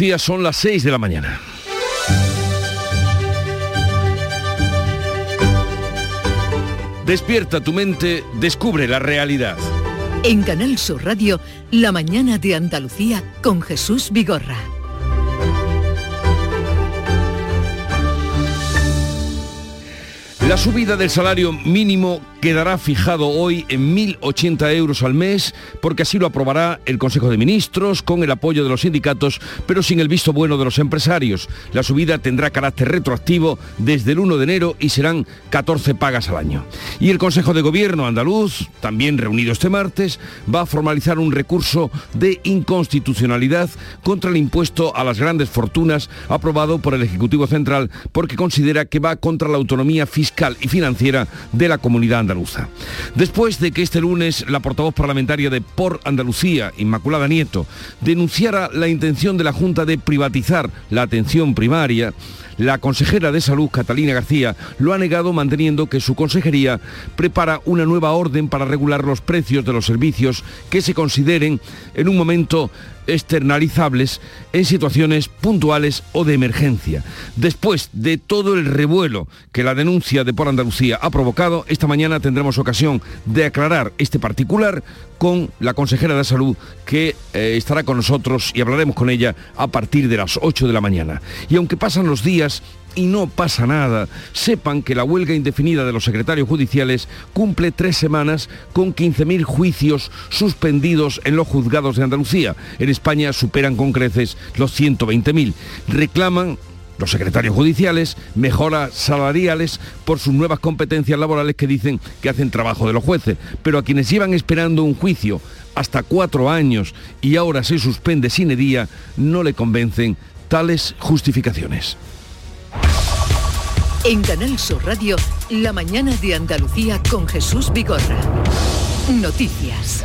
Días son las 6 de la mañana. Despierta tu mente, descubre la realidad. En Canal Sur Radio, La mañana de Andalucía con Jesús Vigorra. La subida del salario mínimo quedará fijado hoy en 1.080 euros al mes porque así lo aprobará el Consejo de Ministros con el apoyo de los sindicatos pero sin el visto bueno de los empresarios. La subida tendrá carácter retroactivo desde el 1 de enero y serán 14 pagas al año. Y el Consejo de Gobierno andaluz, también reunido este martes, va a formalizar un recurso de inconstitucionalidad contra el impuesto a las grandes fortunas aprobado por el Ejecutivo Central porque considera que va contra la autonomía fiscal y financiera de la comunidad andaluza. Después de que este lunes la portavoz parlamentaria de Por Andalucía, Inmaculada Nieto, denunciara la intención de la Junta de privatizar la atención primaria, la consejera de Salud, Catalina García, lo ha negado manteniendo que su consejería prepara una nueva orden para regular los precios de los servicios que se consideren en un momento externalizables en situaciones puntuales o de emergencia. Después de todo el revuelo que la denuncia de Por Andalucía ha provocado, esta mañana tendremos ocasión de aclarar este particular con la consejera de salud que eh, estará con nosotros y hablaremos con ella a partir de las 8 de la mañana. Y aunque pasan los días y no pasa nada. Sepan que la huelga indefinida de los secretarios judiciales cumple tres semanas con 15.000 juicios suspendidos en los juzgados de Andalucía. En España superan con creces los 120.000. Reclaman los secretarios judiciales mejoras salariales por sus nuevas competencias laborales que dicen que hacen trabajo de los jueces, pero a quienes llevan esperando un juicio hasta cuatro años y ahora se suspende sin día, no le convencen tales justificaciones. En Canal Sur Radio, La mañana de Andalucía con Jesús Vigorra. Noticias.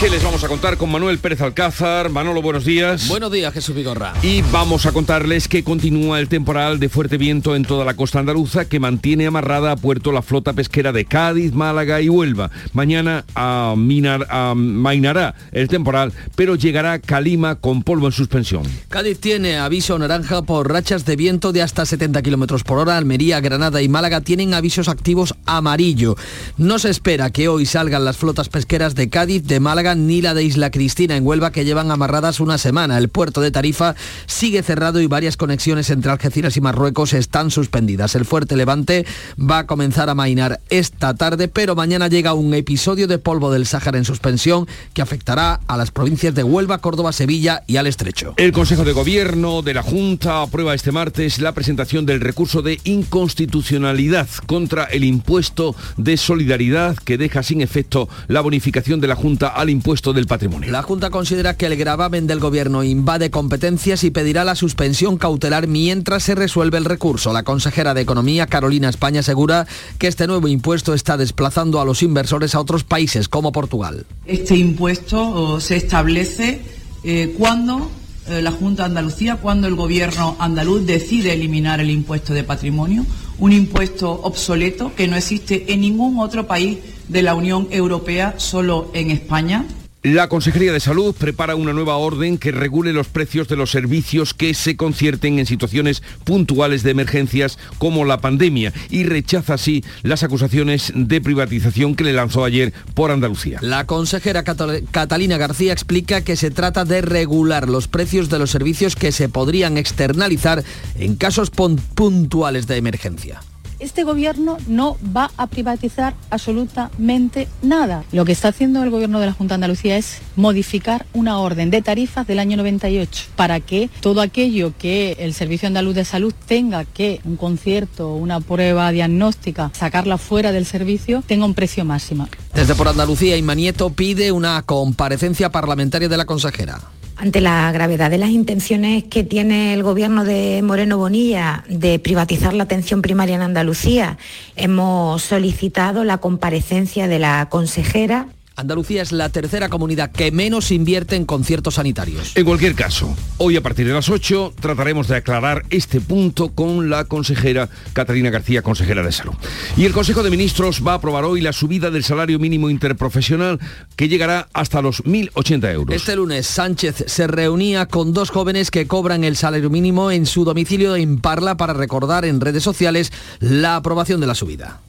¿Qué les vamos a contar con Manuel Pérez Alcázar? Manolo, buenos días. Buenos días, Jesús Vigorra. Y vamos a contarles que continúa el temporal de fuerte viento en toda la costa andaluza que mantiene amarrada a puerto la flota pesquera de Cádiz, Málaga y Huelva. Mañana a mainará el temporal, pero llegará Calima con polvo en suspensión. Cádiz tiene aviso naranja por rachas de viento de hasta 70 kilómetros por hora. Almería, Granada y Málaga tienen avisos activos amarillo. No se espera que hoy salgan las flotas pesqueras de Cádiz, de Málaga ni la de Isla Cristina en Huelva que llevan amarradas una semana. El puerto de Tarifa sigue cerrado y varias conexiones entre Algeciras y Marruecos están suspendidas. El fuerte levante va a comenzar a mainar esta tarde, pero mañana llega un episodio de polvo del Sáhara en suspensión que afectará a las provincias de Huelva, Córdoba, Sevilla y al Estrecho. El Consejo de Gobierno de la Junta aprueba este martes la presentación del recurso de inconstitucionalidad contra el impuesto de solidaridad que deja sin efecto la bonificación de la Junta al impuesto del patrimonio. La Junta considera que el gravamen del Gobierno invade competencias y pedirá la suspensión cautelar mientras se resuelve el recurso. La consejera de Economía, Carolina España, asegura que este nuevo impuesto está desplazando a los inversores a otros países como Portugal. Este impuesto se establece eh, cuando eh, la Junta de Andalucía, cuando el Gobierno andaluz decide eliminar el impuesto de patrimonio, un impuesto obsoleto que no existe en ningún otro país de la Unión Europea, solo en España. La Consejería de Salud prepara una nueva orden que regule los precios de los servicios que se concierten en situaciones puntuales de emergencias como la pandemia y rechaza así las acusaciones de privatización que le lanzó ayer por Andalucía. La consejera Catalina García explica que se trata de regular los precios de los servicios que se podrían externalizar en casos puntuales de emergencia este gobierno no va a privatizar absolutamente nada. Lo que está haciendo el gobierno de la Junta de Andalucía es modificar una orden de tarifas del año 98 para que todo aquello que el Servicio Andaluz de Salud tenga que un concierto, una prueba diagnóstica, sacarla fuera del servicio, tenga un precio máximo. Desde por Andalucía, Imanieto pide una comparecencia parlamentaria de la consejera ante la gravedad de las intenciones que tiene el gobierno de Moreno Bonilla de privatizar la atención primaria en Andalucía, hemos solicitado la comparecencia de la consejera Andalucía es la tercera comunidad que menos invierte en conciertos sanitarios. En cualquier caso, hoy a partir de las 8 trataremos de aclarar este punto con la consejera Catalina García, consejera de Salud. Y el Consejo de Ministros va a aprobar hoy la subida del salario mínimo interprofesional que llegará hasta los 1.080 euros. Este lunes Sánchez se reunía con dos jóvenes que cobran el salario mínimo en su domicilio en Parla para recordar en redes sociales la aprobación de la subida.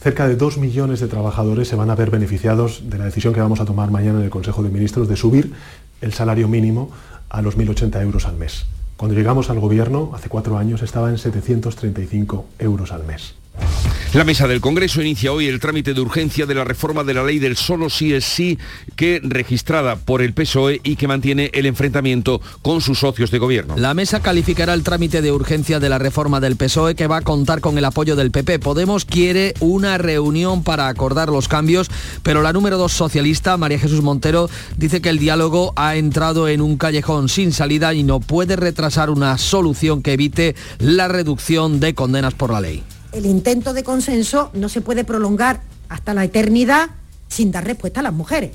Cerca de dos millones de trabajadores se van a ver beneficiados de la decisión que vamos a tomar mañana en el Consejo de Ministros de subir el salario mínimo a los 1.080 euros al mes. Cuando llegamos al gobierno, hace cuatro años, estaba en 735 euros al mes. La mesa del Congreso inicia hoy el trámite de urgencia de la reforma de la ley del solo sí es sí, que registrada por el PSOE y que mantiene el enfrentamiento con sus socios de gobierno. La mesa calificará el trámite de urgencia de la reforma del PSOE que va a contar con el apoyo del PP. Podemos quiere una reunión para acordar los cambios, pero la número dos socialista, María Jesús Montero, dice que el diálogo ha entrado en un callejón sin salida y no puede retrasar una solución que evite la reducción de condenas por la ley el intento de consenso no se puede prolongar hasta la eternidad sin dar respuesta a las mujeres.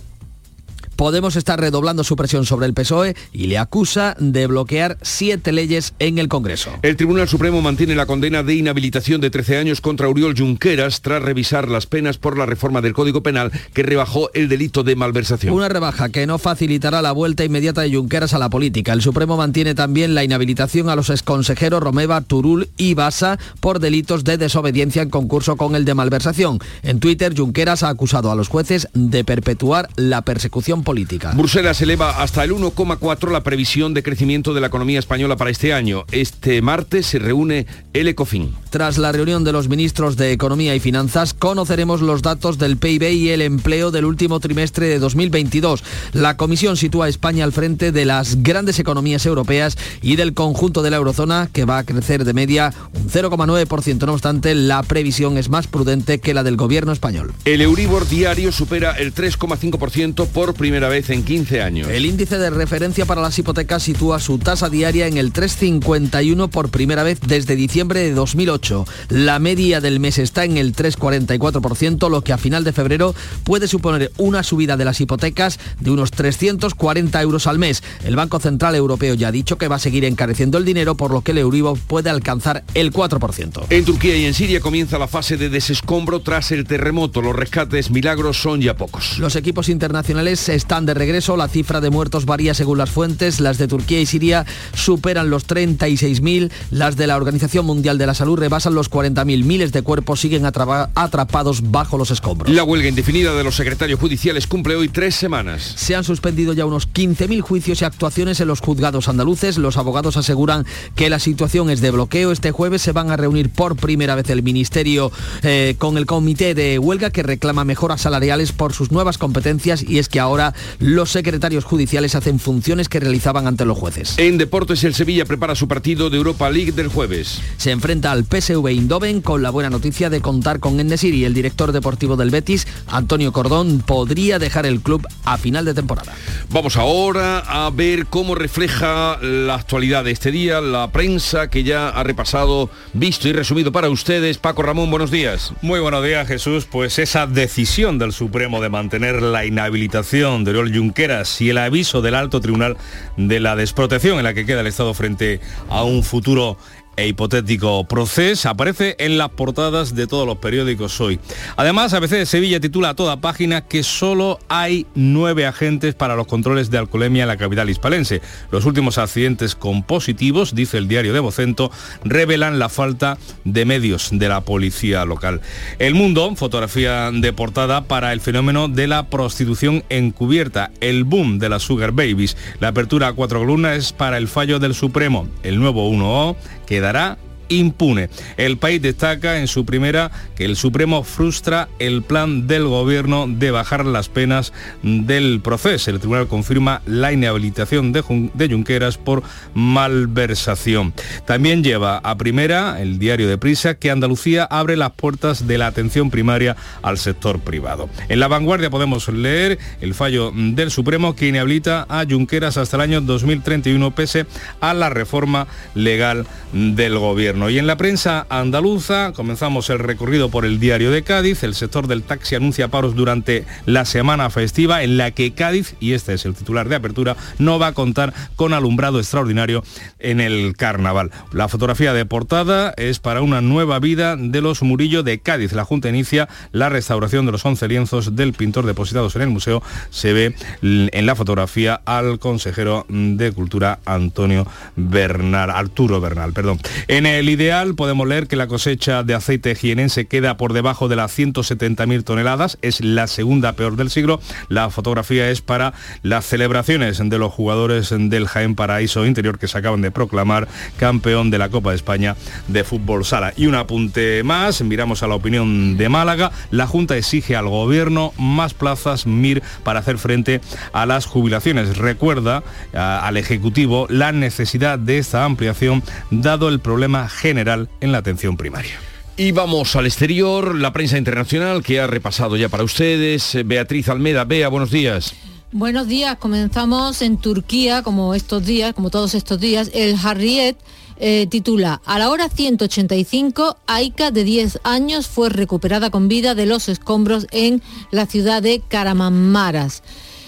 Podemos estar redoblando su presión sobre el PSOE y le acusa de bloquear siete leyes en el Congreso. El Tribunal Supremo mantiene la condena de inhabilitación de 13 años contra Uriol Junqueras tras revisar las penas por la reforma del Código Penal que rebajó el delito de malversación. Una rebaja que no facilitará la vuelta inmediata de Junqueras a la política. El Supremo mantiene también la inhabilitación a los exconsejeros Romeva, Turul y Basa por delitos de desobediencia en concurso con el de malversación. En Twitter, Junqueras ha acusado a los jueces de perpetuar la persecución política. Bruselas eleva hasta el 1,4 la previsión de crecimiento de la economía española para este año. Este martes se reúne el ECOFIN. Tras la reunión de los ministros de Economía y Finanzas, conoceremos los datos del PIB y el empleo del último trimestre de 2022. La comisión sitúa a España al frente de las grandes economías europeas y del conjunto de la eurozona, que va a crecer de media un 0,9%. No obstante, la previsión es más prudente que la del gobierno español. El Euribor diario supera el 3,5% por primera vez en 15 años. El índice de referencia para las hipotecas sitúa su tasa diaria en el 3,51 por primera vez desde diciembre de 2008. La media del mes está en el 3,44%, lo que a final de febrero puede suponer una subida de las hipotecas de unos 340 euros al mes. El Banco Central Europeo ya ha dicho que va a seguir encareciendo el dinero, por lo que el Euribor puede alcanzar el 4%. En Turquía y en Siria comienza la fase de desescombro tras el terremoto. Los rescates milagros son ya pocos. Los equipos internacionales se están de regreso. La cifra de muertos varía según las fuentes. Las de Turquía y Siria superan los 36.000. Las de la Organización Mundial de la Salud rebasan los 40.000. Miles de cuerpos siguen atrapados bajo los escombros. La huelga indefinida de los secretarios judiciales cumple hoy tres semanas. Se han suspendido ya unos 15.000 juicios y actuaciones en los juzgados andaluces. Los abogados aseguran que la situación es de bloqueo. Este jueves se van a reunir por primera vez el Ministerio eh, con el comité de huelga que reclama mejoras salariales por sus nuevas competencias y es que ahora los secretarios judiciales hacen funciones que realizaban ante los jueces. En deportes, el Sevilla prepara su partido de Europa League del jueves. Se enfrenta al PSV Eindhoven con la buena noticia de contar con Ennesir y el director deportivo del Betis, Antonio Cordón, podría dejar el club a final de temporada. Vamos ahora a ver cómo refleja la actualidad de este día, la prensa que ya ha repasado, visto y resumido para ustedes. Paco Ramón, buenos días. Muy buenos días, Jesús. Pues esa decisión del Supremo de mantener la inhabilitación de Oriol Junqueras y el aviso del alto tribunal de la desprotección en la que queda el Estado frente a un futuro e hipotético proceso aparece en las portadas de todos los periódicos hoy. Además, ABC de Sevilla titula a toda página que solo hay nueve agentes para los controles de alcoholemia en la capital hispalense. Los últimos accidentes con positivos, dice el diario de Vocento, revelan la falta de medios de la policía local. El Mundo, fotografía de portada para el fenómeno de la prostitución encubierta, el boom de las sugar babies. La apertura a cuatro columnas es para el fallo del Supremo. El nuevo 1O quedará impune. El país destaca en su primera que el Supremo frustra el plan del gobierno de bajar las penas del proceso. El tribunal confirma la inhabilitación de, de Junqueras por malversación. También lleva a primera el diario de Prisa que Andalucía abre las puertas de la atención primaria al sector privado. En la vanguardia podemos leer el fallo del Supremo que inhabilita a Junqueras hasta el año 2031 pese a la reforma legal del gobierno. Gobierno. Y en la prensa andaluza comenzamos el recorrido por el diario de Cádiz. El sector del taxi anuncia paros durante la semana festiva en la que Cádiz, y este es el titular de apertura, no va a contar con alumbrado extraordinario en el carnaval. La fotografía de portada es para una nueva vida de los Murillo de Cádiz. La Junta inicia la restauración de los 11 lienzos del pintor depositados en el museo. Se ve en la fotografía al consejero de Cultura Antonio Bernal, Arturo Bernal, perdón. En el ideal podemos leer que la cosecha de aceite jienense queda por debajo de las 170.000 toneladas, es la segunda peor del siglo. La fotografía es para las celebraciones de los jugadores del Jaén Paraíso Interior que se acaban de proclamar campeón de la Copa de España de fútbol sala. Y un apunte más, miramos a la opinión de Málaga, la Junta exige al gobierno más plazas MIR para hacer frente a las jubilaciones. Recuerda al Ejecutivo la necesidad de esta ampliación dado el problema general en la atención primaria. Y vamos al exterior, la prensa internacional que ha repasado ya para ustedes. Beatriz Almeda, Bea, buenos días. Buenos días, comenzamos en Turquía, como estos días, como todos estos días. El Harriet eh, titula A la hora 185, Aika de 10 años fue recuperada con vida de los escombros en la ciudad de Karamanmaras.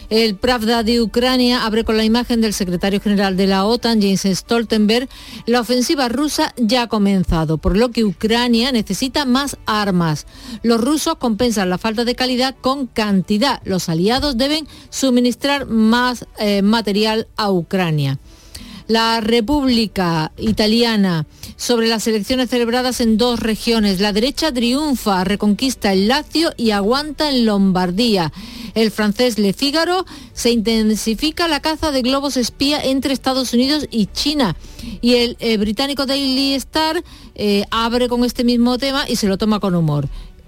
El Pravda de Ucrania abre con la imagen del secretario general de la OTAN, James Stoltenberg. La ofensiva rusa ya ha comenzado, por lo que Ucrania necesita más armas. Los rusos compensan la falta de calidad con cantidad. Los aliados deben suministrar más eh, material a Ucrania la República Italiana sobre las elecciones celebradas en dos regiones. La derecha triunfa, reconquista el Lazio y aguanta en Lombardía. El francés Le Figaro se intensifica la caza de globos espía entre Estados Unidos y China. Y el eh, británico Daily Star eh, abre con este mismo tema y se lo toma con humor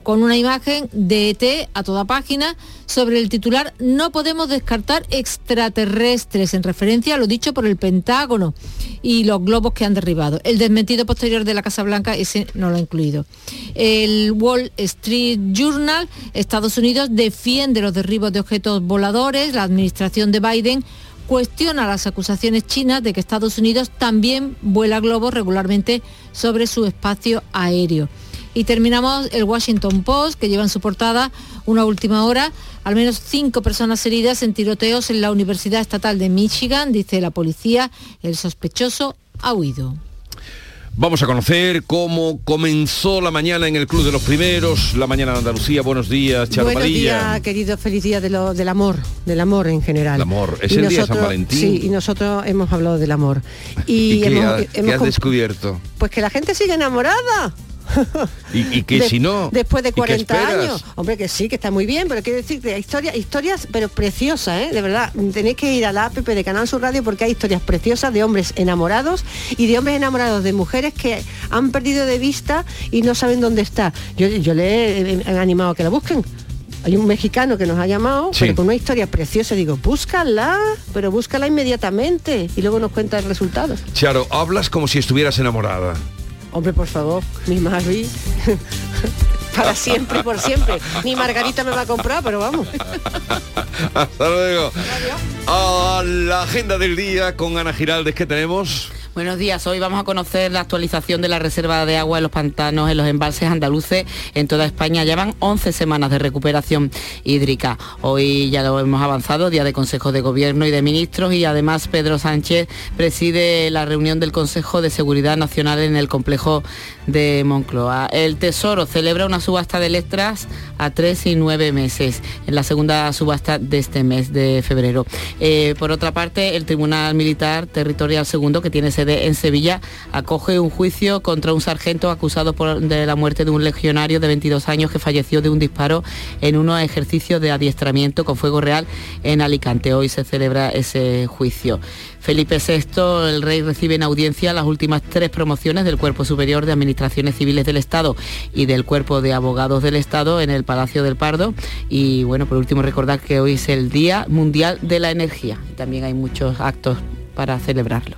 con una imagen de ET a toda página sobre el titular No podemos descartar extraterrestres, en referencia a lo dicho por el Pentágono y los globos que han derribado. El desmentido posterior de la Casa Blanca, ese no lo ha incluido. El Wall Street Journal, Estados Unidos defiende los derribos de objetos voladores, la administración de Biden cuestiona las acusaciones chinas de que Estados Unidos también vuela globos regularmente sobre su espacio aéreo. Y terminamos el Washington Post, que lleva en su portada una última hora, al menos cinco personas heridas en tiroteos en la Universidad Estatal de Michigan, dice la policía, el sospechoso ha huido. Vamos a conocer cómo comenzó la mañana en el Club de los Primeros, la mañana de Andalucía. Buenos días, Charo Buenos días, querido. Feliz día de lo, del amor, del amor en general. El amor. Es el día de San Valentín. Sí, y nosotros hemos hablado del amor. ¿Y, qué, has descubierto? Pues que la gente sigue enamorada. y, que si no después de 40 años hombre que sí que está muy bien pero quiero decir que hay historias historias pero preciosas ¿eh? de verdad tenéis que ir a la app de Canal Sur Radio porque hay historias preciosas de hombres enamorados y de hombres enamorados de mujeres que han perdido de vista y no saben dónde está yo, yo le he, animado a que la busquen hay un mexicano que nos ha llamado con una historia preciosa. Digo, búscala, pero búscala inmediatamente y luego nos cuenta el resultado. Charo, hablas como si estuvieras enamorada. Hombre, por favor, mi Marvi. Para siempre y por siempre. Ni Margarita me va a comprar, pero vamos. Hasta luego. A la agenda del día con Ana Giraldes que tenemos. Buenos días, hoy vamos a conocer la actualización de la reserva de agua en los pantanos, en los embalses andaluces en toda España. Llevan 11 semanas de recuperación hídrica. Hoy ya lo hemos avanzado, día de Consejo de Gobierno y de Ministros y además Pedro Sánchez preside la reunión del Consejo de Seguridad Nacional en el complejo de Moncloa. El Tesoro celebra una subasta de letras a tres y nueve meses, en la segunda subasta de este mes de febrero. Eh, por otra parte, el Tribunal Militar Territorial Segundo, que tiene sede en Sevilla, acoge un juicio contra un sargento acusado de la muerte de un legionario de 22 años que falleció de un disparo en unos ejercicios de adiestramiento con fuego real en Alicante. Hoy se celebra ese juicio. Felipe VI, el rey, recibe en audiencia las últimas tres promociones del Cuerpo Superior de Administraciones Civiles del Estado y del Cuerpo de Abogados del Estado en el Palacio del Pardo. Y bueno, por último recordar que hoy es el Día Mundial de la Energía. También hay muchos actos para celebrarlo.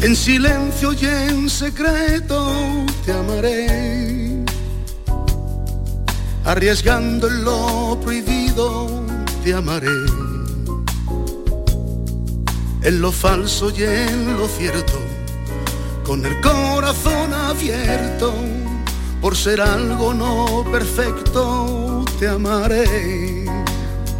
En silencio y en secreto te amaré, arriesgando en lo prohibido te amaré, en lo falso y en lo cierto, con el corazón abierto, por ser algo no perfecto te amaré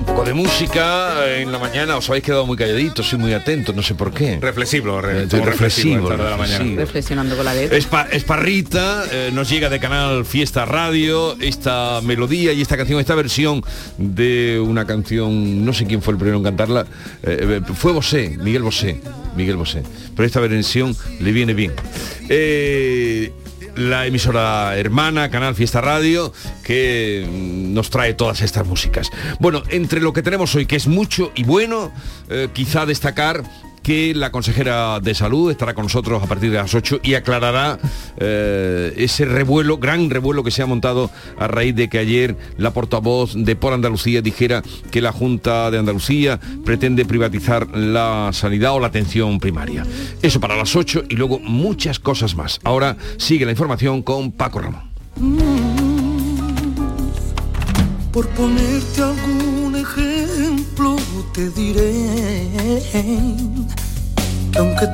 poco de música en la mañana, os habéis quedado muy calladitos, soy muy atento, no sé por qué. Reflexivo, re, Estoy reflexivo, de la mañana. Reflexionando con la letra. Esparrita eh, nos llega de Canal Fiesta Radio esta melodía y esta canción, esta versión de una canción, no sé quién fue el primero en cantarla, eh, eh, fue Bosé, Miguel Bosé, Miguel Bosé. Pero esta versión le viene bien la emisora hermana, Canal Fiesta Radio, que nos trae todas estas músicas. Bueno, entre lo que tenemos hoy, que es mucho y bueno, eh, quizá destacar que la consejera de salud estará con nosotros a partir de las 8 y aclarará eh, ese revuelo, gran revuelo que se ha montado a raíz de que ayer la portavoz de Por Andalucía dijera que la Junta de Andalucía pretende privatizar la sanidad o la atención primaria. Eso para las 8 y luego muchas cosas más. Ahora sigue la información con Paco Ramón. Te diré que aunque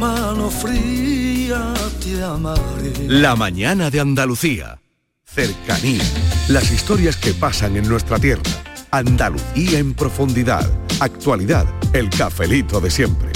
mano fría te amaré. La mañana de Andalucía. Cercanía. Las historias que pasan en nuestra tierra. Andalucía en profundidad. Actualidad. El cafelito de siempre.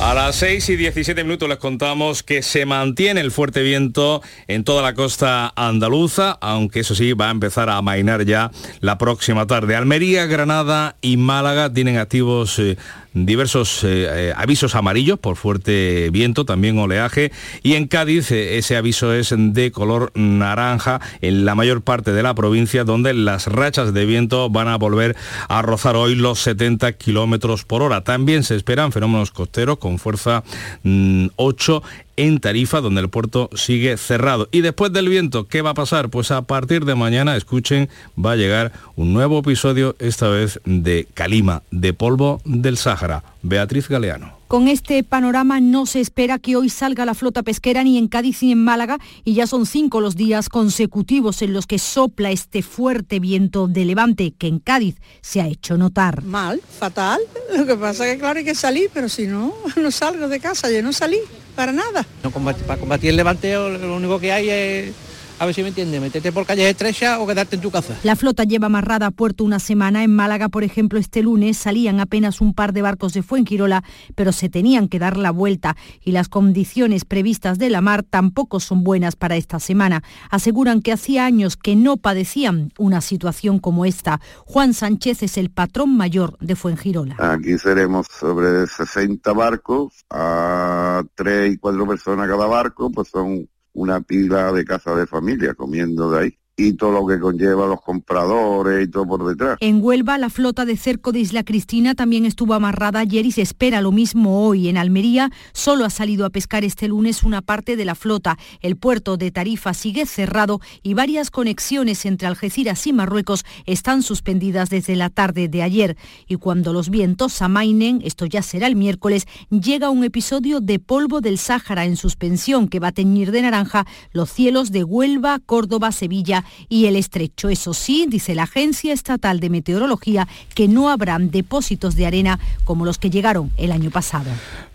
A las 6 y 17 minutos les contamos que se mantiene el fuerte viento en toda la costa andaluza, aunque eso sí va a empezar a amainar ya la próxima tarde. Almería, Granada y Málaga tienen activos eh, diversos eh, eh, avisos amarillos por fuerte viento, también oleaje, y en Cádiz eh, ese aviso es de color naranja en la mayor parte de la provincia, donde las rachas de viento van a volver a rozar hoy los 70 kilómetros por hora. También se esperan fenómenos costeros con fuerza 8 mm, en Tarifa, donde el puerto sigue cerrado. Y después del viento, ¿qué va a pasar? Pues a partir de mañana, escuchen, va a llegar un nuevo episodio, esta vez de Calima, de polvo del Sáhara. Beatriz Galeano. Con este panorama no se espera que hoy salga la flota pesquera ni en Cádiz ni en Málaga y ya son cinco los días consecutivos en los que sopla este fuerte viento de levante que en Cádiz se ha hecho notar. Mal, fatal. Lo que pasa es que claro hay que salir, pero si no, no salgo de casa, yo no salí para nada. No, para combatir el levanteo lo único que hay es a ver si me entiende, meterte por calles estrechas o quedarte en tu casa. La flota lleva amarrada a puerto una semana. En Málaga, por ejemplo, este lunes salían apenas un par de barcos de Fuengirola, pero se tenían que dar la vuelta y las condiciones previstas de la mar tampoco son buenas para esta semana. Aseguran que hacía años que no padecían una situación como esta. Juan Sánchez es el patrón mayor de Fuengirola. Aquí seremos sobre 60 barcos, a 3 y 4 personas cada barco, pues son una pila de casa de familia comiendo de ahí y todo lo que conlleva los compradores y todo por detrás. En Huelva, la flota de cerco de Isla Cristina también estuvo amarrada ayer y se espera lo mismo hoy. En Almería solo ha salido a pescar este lunes una parte de la flota. El puerto de Tarifa sigue cerrado y varias conexiones entre Algeciras y Marruecos están suspendidas desde la tarde de ayer. Y cuando los vientos amainen, esto ya será el miércoles, llega un episodio de polvo del Sáhara en suspensión que va a teñir de naranja los cielos de Huelva, Córdoba, Sevilla y el estrecho. Eso sí, dice la Agencia Estatal de Meteorología, que no habrán depósitos de arena como los que llegaron el año pasado.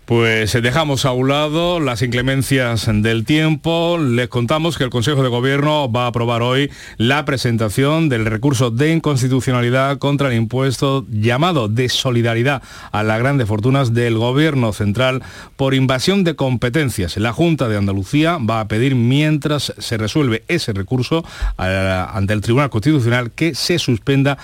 Pues eh, dejamos a un lado las inclemencias del tiempo. Les contamos que el Consejo de Gobierno va a aprobar hoy la presentación del recurso de inconstitucionalidad contra el impuesto llamado de solidaridad a las grandes fortunas del Gobierno central por invasión de competencias. La Junta de Andalucía va a pedir, mientras se resuelve ese recurso ante el Tribunal Constitucional, que se suspenda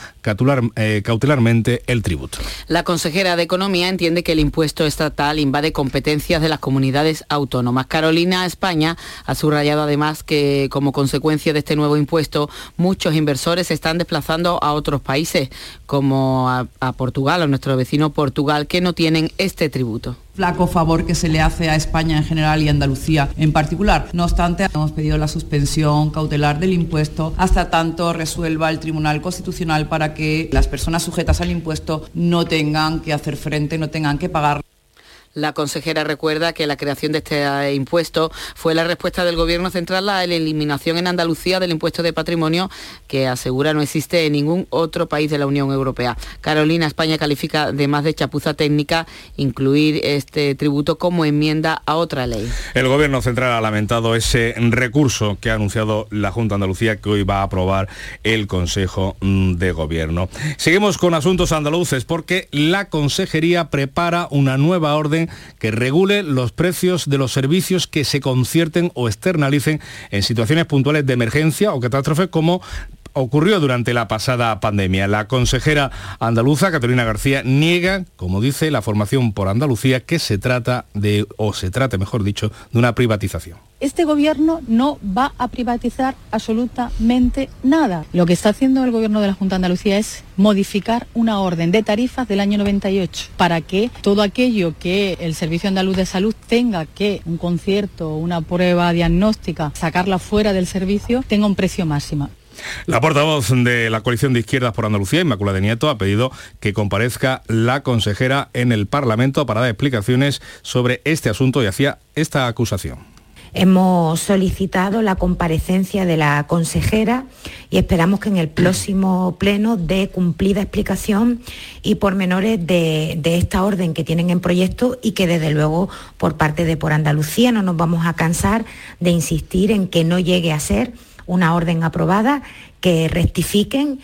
eh, cautelarmente el tributo. La consejera de Economía entiende que el impuesto estatal de competencias de las comunidades autónomas. Carolina España ha subrayado además que como consecuencia de este nuevo impuesto muchos inversores se están desplazando a otros países como a, Portugal, a nuestro vecino Portugal, que no tienen este tributo flaco favor que se le hace a España en general y Andalucía en particular. No obstante, hemos pedido la suspensión cautelar del impuesto hasta tanto resuelva el Tribunal Constitucional para que las personas sujetas al impuesto no tengan que hacer frente, no tengan que pagar. La consejera recuerda que la creación de este eh, impuesto fue la respuesta del Gobierno central a la eliminación en Andalucía del impuesto de patrimonio que asegura no existe en ningún otro país de la Unión Europea. Carolina España califica de más de chapuza técnica incluir este tributo como enmienda a otra ley. El Gobierno central ha lamentado ese recurso que ha anunciado la Junta Andalucía que hoy va a aprobar el Consejo mm, de Gobierno. Seguimos con asuntos andaluces porque la Consejería prepara una nueva orden que regule los precios de los servicios que se concierten o externalicen en situaciones puntuales de emergencia o catástrofe como ocurrió durante la pasada pandemia. La consejera andaluza, Catalina García, niega, como dice la formación por Andalucía, que se trata de, o se trate, mejor dicho, de una privatización. Este gobierno no va a privatizar absolutamente nada. Lo que está haciendo el gobierno de la Junta de Andalucía es modificar una orden de tarifas del año 98 para que todo aquello que el Servicio Andaluz de Salud tenga que un concierto, una prueba diagnóstica, sacarla fuera del servicio, tenga un precio máximo. La portavoz de la coalición de izquierdas por Andalucía, Inmaculada Nieto, ha pedido que comparezca la consejera en el Parlamento para dar explicaciones sobre este asunto y hacía esta acusación. Hemos solicitado la comparecencia de la consejera y esperamos que en el próximo pleno dé cumplida explicación y pormenores de, de esta orden que tienen en proyecto y que desde luego por parte de Por Andalucía no nos vamos a cansar de insistir en que no llegue a ser una orden aprobada, que rectifiquen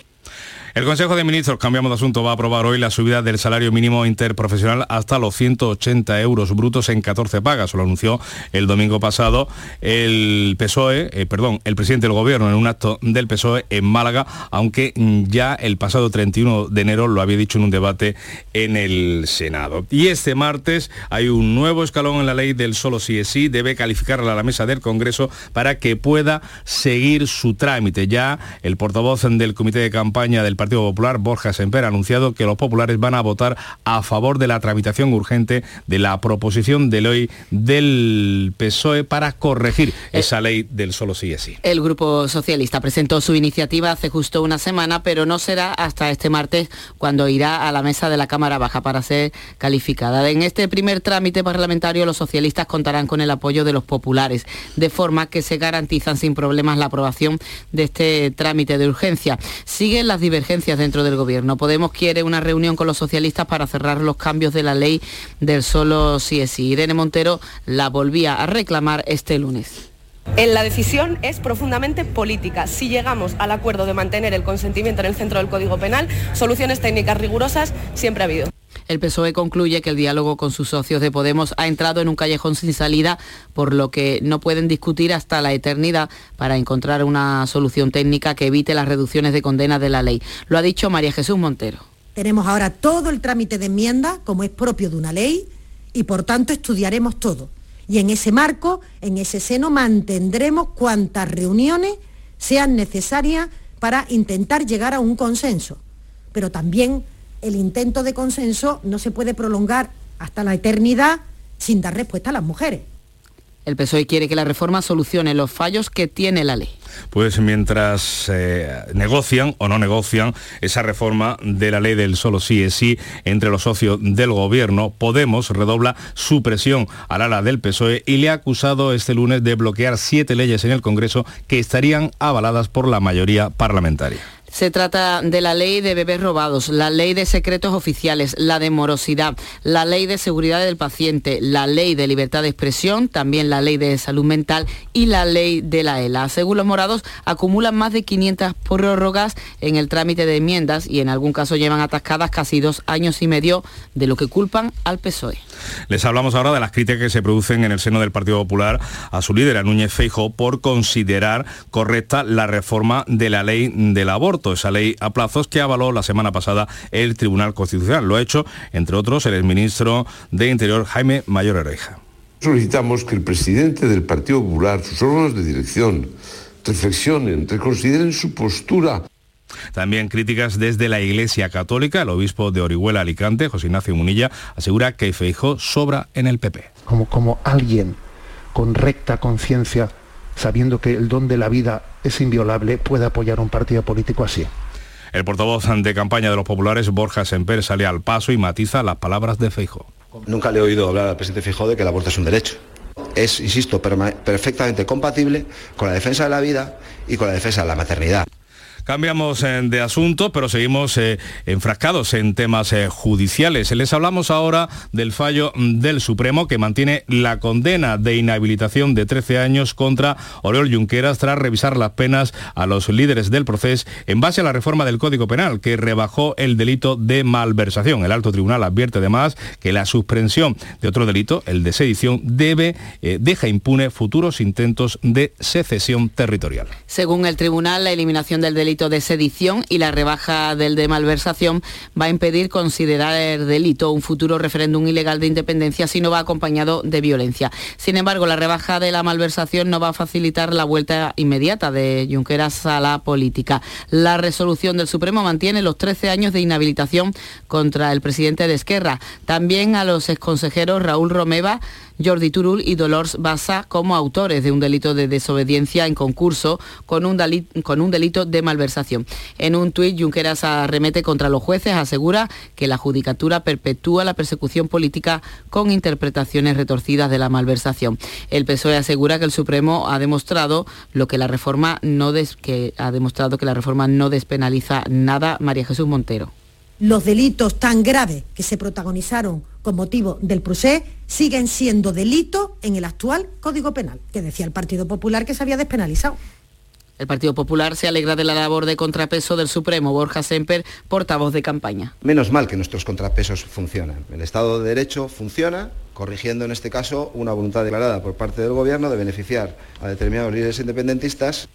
el Consejo de Ministros, cambiamos de asunto, va a aprobar hoy la subida del salario mínimo interprofesional hasta los 180 euros brutos en 14 pagas. Lo anunció el domingo pasado el PSOE, eh, perdón, el presidente del Gobierno en un acto del PSOE en Málaga, aunque ya el pasado 31 de enero lo había dicho en un debate en el Senado. Y este martes hay un nuevo escalón en la ley del solo sí es sí, debe calificarla a la mesa del Congreso para que pueda seguir su trámite. Ya el portavoz del Comité de Campaña del Partido Popular, Borja Semper, ha anunciado que los populares van a votar a favor de la tramitación urgente de la proposición de ley del PSOE para corregir eh, esa ley del solo sí es sí. El Grupo Socialista presentó su iniciativa hace justo una semana, pero no será hasta este martes cuando irá a la mesa de la Cámara Baja para ser calificada. En este primer trámite parlamentario los socialistas contarán con el apoyo de los populares, de forma que se garantizan sin problemas la aprobación de este trámite de urgencia. Siguen las divergencias dentro del gobierno. Podemos quiere una reunión con los socialistas para cerrar los cambios de la ley del solo si es sí. Irene Montero la volvía a reclamar este lunes. La decisión es profundamente política. Si llegamos al acuerdo de mantener el consentimiento en el centro del Código Penal, soluciones técnicas rigurosas siempre ha habido. El PSOE concluye que el diálogo con sus socios de Podemos ha entrado en un callejón sin salida, por lo que no pueden discutir hasta la eternidad para encontrar una solución técnica que evite las reducciones de condena de la ley. Lo ha dicho María Jesús Montero. Tenemos ahora todo el trámite de enmienda, como es propio de una ley, y por tanto estudiaremos todo. Y en ese marco, en ese seno, mantendremos cuantas reuniones sean necesarias para intentar llegar a un consenso. Pero también el intento de consenso no se puede prolongar hasta la eternidad sin dar respuesta a las mujeres. El PSOE quiere que la reforma solucione los fallos que tiene la ley. Pues mientras eh, negocian o no negocian esa reforma de la ley del solo sí es sí entre los socios del gobierno, Podemos redobla su presión al ala del PSOE y le ha acusado este lunes de bloquear siete leyes en el Congreso que estarían avaladas por la mayoría parlamentaria. Se trata de la ley de bebés robados, la ley de secretos oficiales, la de morosidad, la ley de seguridad del paciente, la ley de libertad de expresión, también la ley de salud mental y la ley de la ELA. Según los morados, acumulan más de 500 prórrogas en el trámite de enmiendas y en algún caso llevan atascadas casi dos años y medio de lo que culpan al PSOE. Les hablamos ahora de las críticas que se producen en el seno del Partido Popular a su líder, a Núñez Feijo, por considerar correcta la reforma de la ley del aborto, esa ley a plazos que avaló la semana pasada el Tribunal Constitucional. Lo ha hecho, entre otros, el exministro de Interior, Jaime Mayor Oreja. Solicitamos que el presidente del Partido Popular, sus órganos de dirección, reflexionen, reconsideren su postura también críticas desde la Iglesia Católica. El obispo de Orihuela Alicante, José Ignacio Munilla, asegura que Feijó sobra en el PP. Como, como alguien con recta conciencia, sabiendo que el don de la vida es inviolable, puede apoyar un partido político así. El portavoz de campaña de los populares, Borja Semper, sale al paso y matiza las palabras de Feijó. Nunca le he oído hablar al presidente Feijó de que el aborto es un derecho. Es, insisto, perfectamente compatible con la defensa de la vida y con la defensa de la maternidad. Cambiamos eh, de asunto, pero seguimos eh, enfrascados en temas eh, judiciales. Les hablamos ahora del fallo del Supremo que mantiene la condena de inhabilitación de 13 años contra Oriol Junqueras tras revisar las penas a los líderes del proceso en base a la reforma del Código Penal que rebajó el delito de malversación. El alto tribunal advierte además que la suspensión de otro delito, el de sedición, debe deja impune futuros intentos de secesión territorial. Según el tribunal, la eliminación del delito de sedición y la rebaja del de malversación va a impedir considerar el delito un futuro referéndum ilegal de independencia si no va acompañado de violencia. Sin embargo, la rebaja de la malversación no va a facilitar la vuelta inmediata de Junqueras a la política. La resolución del Supremo mantiene los 13 años de inhabilitación contra el presidente de Esquerra. También a los exconsejeros Raúl Romeva, Jordi Turul y Dolores Bassa como autores de un delito de desobediencia en concurso con un, delito de malversación. En un tuit, Junqueras arremete contra los jueces, asegura que la judicatura perpetúa la persecución política con interpretaciones retorcidas de la malversación. El PSOE asegura que el Supremo ha demostrado lo que la reforma no que ha demostrado que la reforma no despenaliza nada. María Jesús Montero los delitos tan graves que se protagonizaron con motivo del procés siguen siendo delitos en el actual Código Penal, que decía el Partido Popular que se había despenalizado. El Partido Popular se alegra de la labor de contrapeso del Supremo, Borja Semper, portavoz de campaña. Menos mal que nuestros contrapesos funcionan. El Estado de Derecho funciona, corrigiendo en este caso una voluntad declarada por parte del Gobierno de beneficiar a determinados líderes independentistas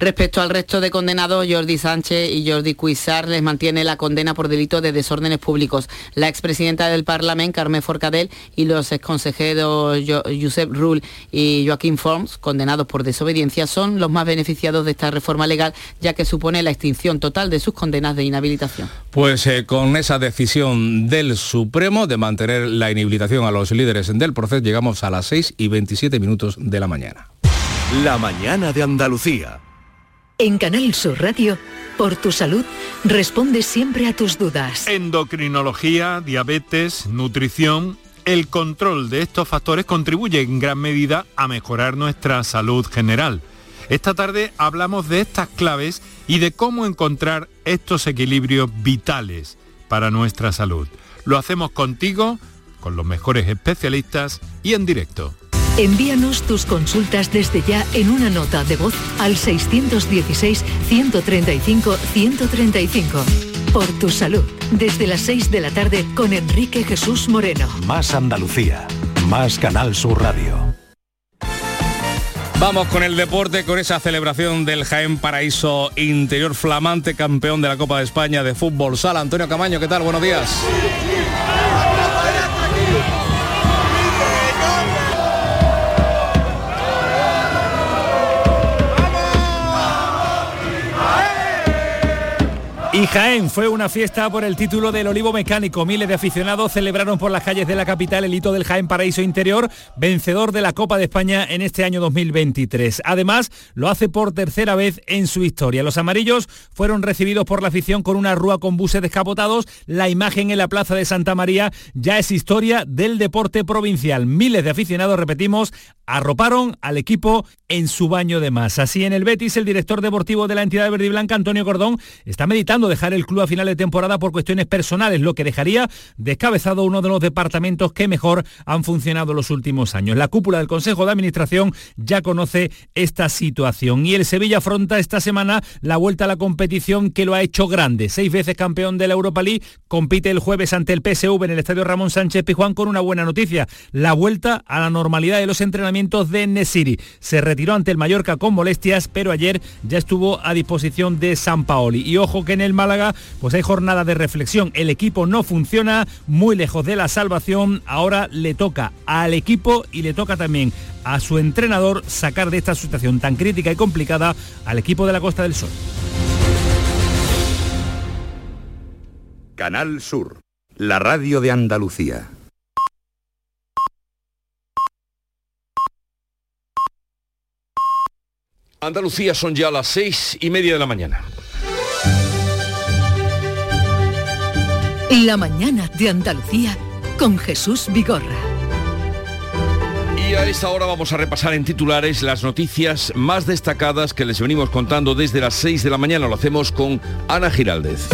Respecto al resto de condenados, Jordi Sánchez y Jordi Cuisar les mantiene la condena por delito de desórdenes públicos. La expresidenta del Parlamento, Carmen Forcadell, y los exconsejeros Josep Rull y Joaquín Forms, condenados por desobediencia, son los más beneficiados de esta reforma legal, ya que supone la extinción total de sus condenas de inhabilitación. Pues eh, con esa decisión del Supremo de mantener la inhabilitación a los líderes del proceso, llegamos a las 6 y 27 minutos de la mañana. La mañana de Andalucía. En Canal Sur Radio, por tu salud, responde siempre a tus dudas. Endocrinología, diabetes, nutrición. El control de estos factores contribuye en gran medida a mejorar nuestra salud general. Esta tarde hablamos de estas claves y de cómo encontrar estos equilibrios vitales para nuestra salud. Lo hacemos contigo, con los mejores especialistas y en directo. Envíanos tus consultas desde ya en una nota de voz al 616-135-135. Por tu salud, desde las 6 de la tarde con Enrique Jesús Moreno. Más Andalucía, más Canal Sur Radio. Vamos con el deporte, con esa celebración del Jaén Paraíso Interior Flamante, campeón de la Copa de España de Fútbol Sala. Antonio Camaño, ¿qué tal? Buenos días. Y Jaén fue una fiesta por el título del Olivo Mecánico. Miles de aficionados celebraron por las calles de la capital el hito del Jaén Paraíso Interior, vencedor de la Copa de España en este año 2023. Además, lo hace por tercera vez en su historia. Los amarillos fueron recibidos por la afición con una rúa con buses descapotados. La imagen en la Plaza de Santa María ya es historia del deporte provincial. Miles de aficionados, repetimos, arroparon al equipo en su baño de masa. Así en el Betis, el director deportivo de la entidad verde y blanca, Antonio Cordón, está meditando dejar el club a final de temporada por cuestiones personales, lo que dejaría descabezado uno de los departamentos que mejor han funcionado los últimos años. La cúpula del Consejo de Administración ya conoce esta situación y el Sevilla afronta esta semana la vuelta a la competición que lo ha hecho grande. Seis veces campeón de la Europa League, compite el jueves ante el PSV en el Estadio Ramón Sánchez Pijuán con una buena noticia, la vuelta a la normalidad de los entrenamientos de Nesiri. Se retiró ante el Mallorca con molestias, pero ayer ya estuvo a disposición de San Paoli. Y ojo que en el Málaga, pues hay jornada de reflexión. El equipo no funciona, muy lejos de la salvación. Ahora le toca al equipo y le toca también a su entrenador sacar de esta situación tan crítica y complicada al equipo de la Costa del Sol. Canal Sur, la radio de Andalucía. Andalucía son ya las seis y media de la mañana. La mañana de Andalucía con Jesús Vigorra. Y a esta hora vamos a repasar en titulares las noticias más destacadas que les venimos contando desde las 6 de la mañana. Lo hacemos con Ana Giraldez.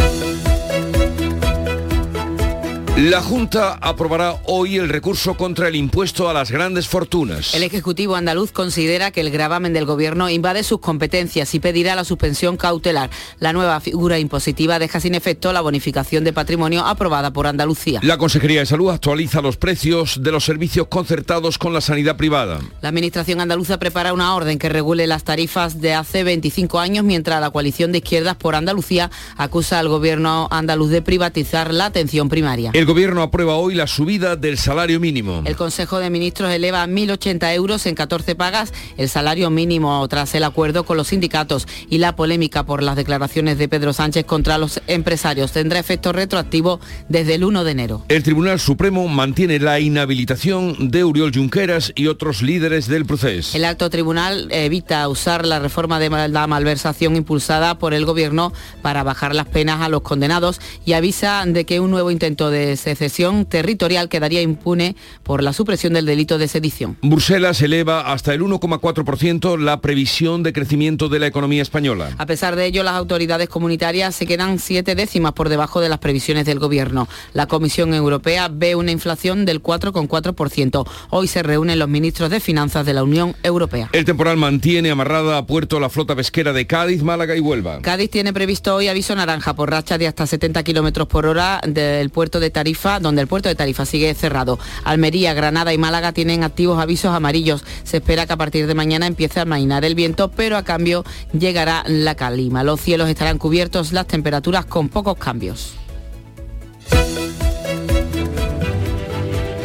La Junta aprobará hoy el recurso contra el impuesto a las grandes fortunas. El Ejecutivo andaluz considera que el gravamen del Gobierno invade sus competencias y pedirá la suspensión cautelar. La nueva figura impositiva deja sin efecto la bonificación de patrimonio aprobada por Andalucía. La Consejería de Salud actualiza los precios de los servicios concertados con la sanidad privada. La Administración andaluza prepara una orden que regule las tarifas de hace 25 años, mientras la coalición de izquierdas por Andalucía acusa al Gobierno andaluz de privatizar la atención primaria. El Gobierno aprueba hoy la subida del salario mínimo. El Consejo de Ministros eleva a 1.080 euros en 14 pagas el salario mínimo tras el acuerdo con los sindicatos y la polémica por las declaraciones de Pedro Sánchez contra los empresarios tendrá efecto retroactivo desde el 1 de enero. El Tribunal Supremo mantiene la inhabilitación de Uriol Junqueras y otros líderes del proceso. El alto tribunal evita usar la reforma de la malversación impulsada por el Gobierno para bajar las penas a los condenados y avisa de que un nuevo intento de secesión territorial quedaría impune por la supresión del delito de sedición. Bruselas eleva hasta el 1,4% la previsión de crecimiento de la economía española. A pesar de ello, las autoridades comunitarias se quedan siete décimas por debajo de las previsiones del Gobierno. La Comisión Europea ve una inflación del 4,4%. Hoy se reúnen los ministros de Finanzas de la Unión Europea. El temporal mantiene amarrada a puerto la flota pesquera de Cádiz, Málaga y Huelva. Cádiz tiene previsto hoy aviso naranja por racha de hasta 70 kilómetros por hora del puerto de Tarifa, donde el puerto de Tarifa sigue cerrado. Almería, Granada y Málaga tienen activos avisos amarillos. Se espera que a partir de mañana empiece a mainar el viento, pero a cambio llegará la calima. Los cielos estarán cubiertos, las temperaturas con pocos cambios.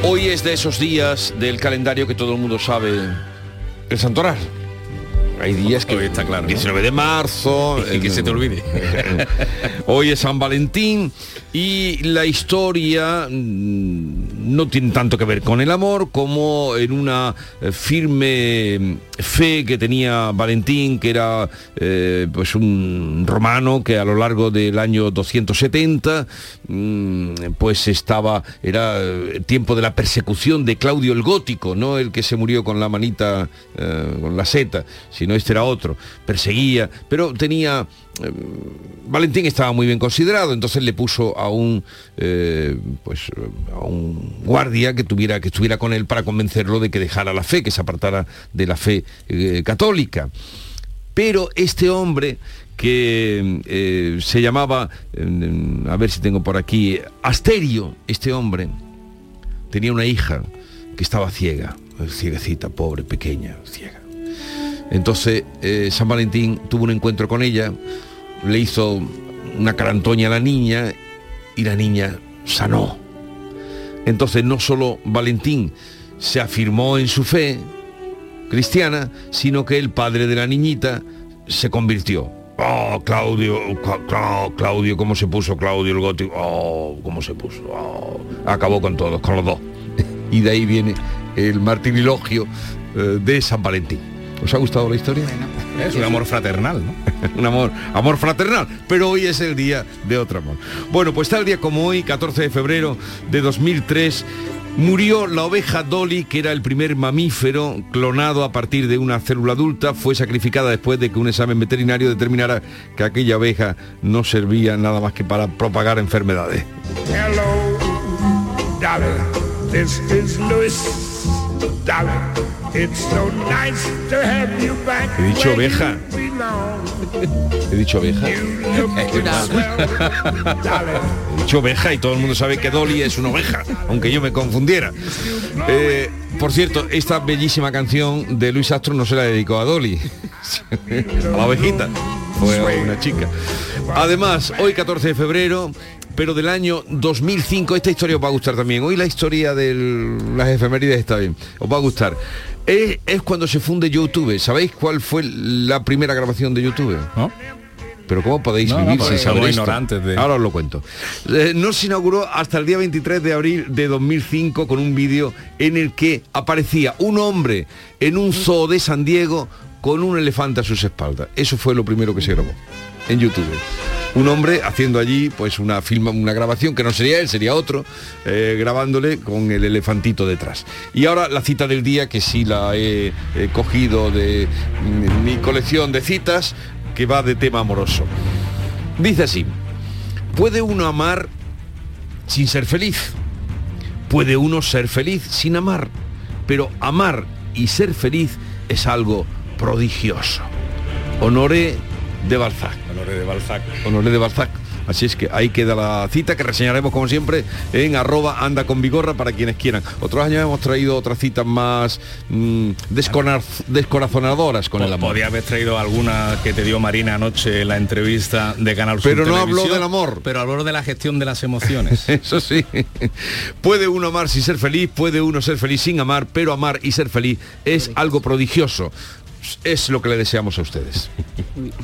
Hoy es de esos días del calendario que todo el mundo sabe, el santoral. Hay días que está claro. 19 de marzo. Y que se te olvide. Hoy es San Valentín y la historia mm, no tiene tanto que ver con el amor como en una eh, firme fe que tenía Valentín, que era eh, pues un romano que a lo largo del año 270 mm, pues estaba, era eh, tiempo de la persecución de Claudio el Gótico, no el que se murió con la manita, con la seta, sino este era otro, perseguía, pero tenía Valentín estaba muy bien considerado, entonces le puso a un pues a un guardia que tuviera que estuviera con él para convencerlo de que dejara la fe, que se apartara de la fe eh, católica. Pero este hombre que eh, se llamaba, eh, a ver si tengo por aquí, Asterio, este hombre, tenía una hija que estaba ciega, ciegacita, pobre, pequeña, ciega. Entonces San Valentín tuvo un encuentro con ella, le hizo una carantoña a la niña y la niña sanó. Entonces no solo Valentín se afirmó en su fe cristiana, sino que el padre de la niñita se convirtió. Oh, Claudio, Cla- Cla- Claudio, cómo se puso Claudio el gótico. Oh, cómo se puso. Oh. Acabó con todos, con los dos. Y de ahí viene el martirilogio eh, de San Valentín. ¿Os ha gustado la historia? Es un amor fraternal, ¿no? un amor, amor fraternal. Pero hoy es el día de otro amor. Bueno, pues tal día como hoy, 14 de febrero de 2003, murió la oveja Dolly, que era el primer mamífero clonado a partir de una célula adulta. Fue sacrificada después de que un examen veterinario determinara que aquella oveja no servía nada más que para propagar enfermedades. Hello, He dicho oveja. He dicho oveja. He dicho oveja y todo el mundo sabe que Dolly es una oveja, aunque yo me confundiera. Eh, por cierto, esta bellísima canción de Luis Astro no se la dedicó a Dolly, a la ovejita, fue a una chica. Además, hoy 14 de febrero, pero del año 2005, esta historia os va a gustar también. Hoy la historia de las efemérides está bien, os va a gustar. Es, es cuando se funde YouTube. ¿Sabéis cuál fue la primera grabación de YouTube? Pero ¿cómo podéis No, no, vivir porque sin saber esto? de- Ahora os lo cuento. Eh, no se inauguró hasta el día 23 de abril de 2005 con un vídeo en el que aparecía un hombre en un zoo de San Diego con un elefante a sus espaldas. Eso fue lo primero que se grabó en YouTube. Un hombre haciendo allí pues una filma, una grabación que no sería él, sería otro, eh, grabándole con el elefantito detrás. Y ahora la cita del día, que sí la he, he cogido de mi colección de citas, que va de tema amoroso. Dice así, ¿puede uno amar sin ser feliz? Puede uno ser feliz sin amar, pero amar y ser feliz es algo prodigioso. Honoré de Balzac. Honoré de Balzac. Honoré de Balzac. Así es que ahí queda la cita que reseñaremos como siempre en arroba anda con vigorra para quienes quieran. Otros años hemos traído otras citas más mm, descorazonadoras con el amor. Podía haber traído alguna que te dio Marina anoche en la entrevista de Canal Sur Pero no habló del amor. Pero habló de la gestión de las emociones. Eso sí. Puede uno amar sin ser feliz, puede uno ser feliz sin amar, pero amar y ser feliz es algo prodigioso. Es lo que le deseamos a ustedes.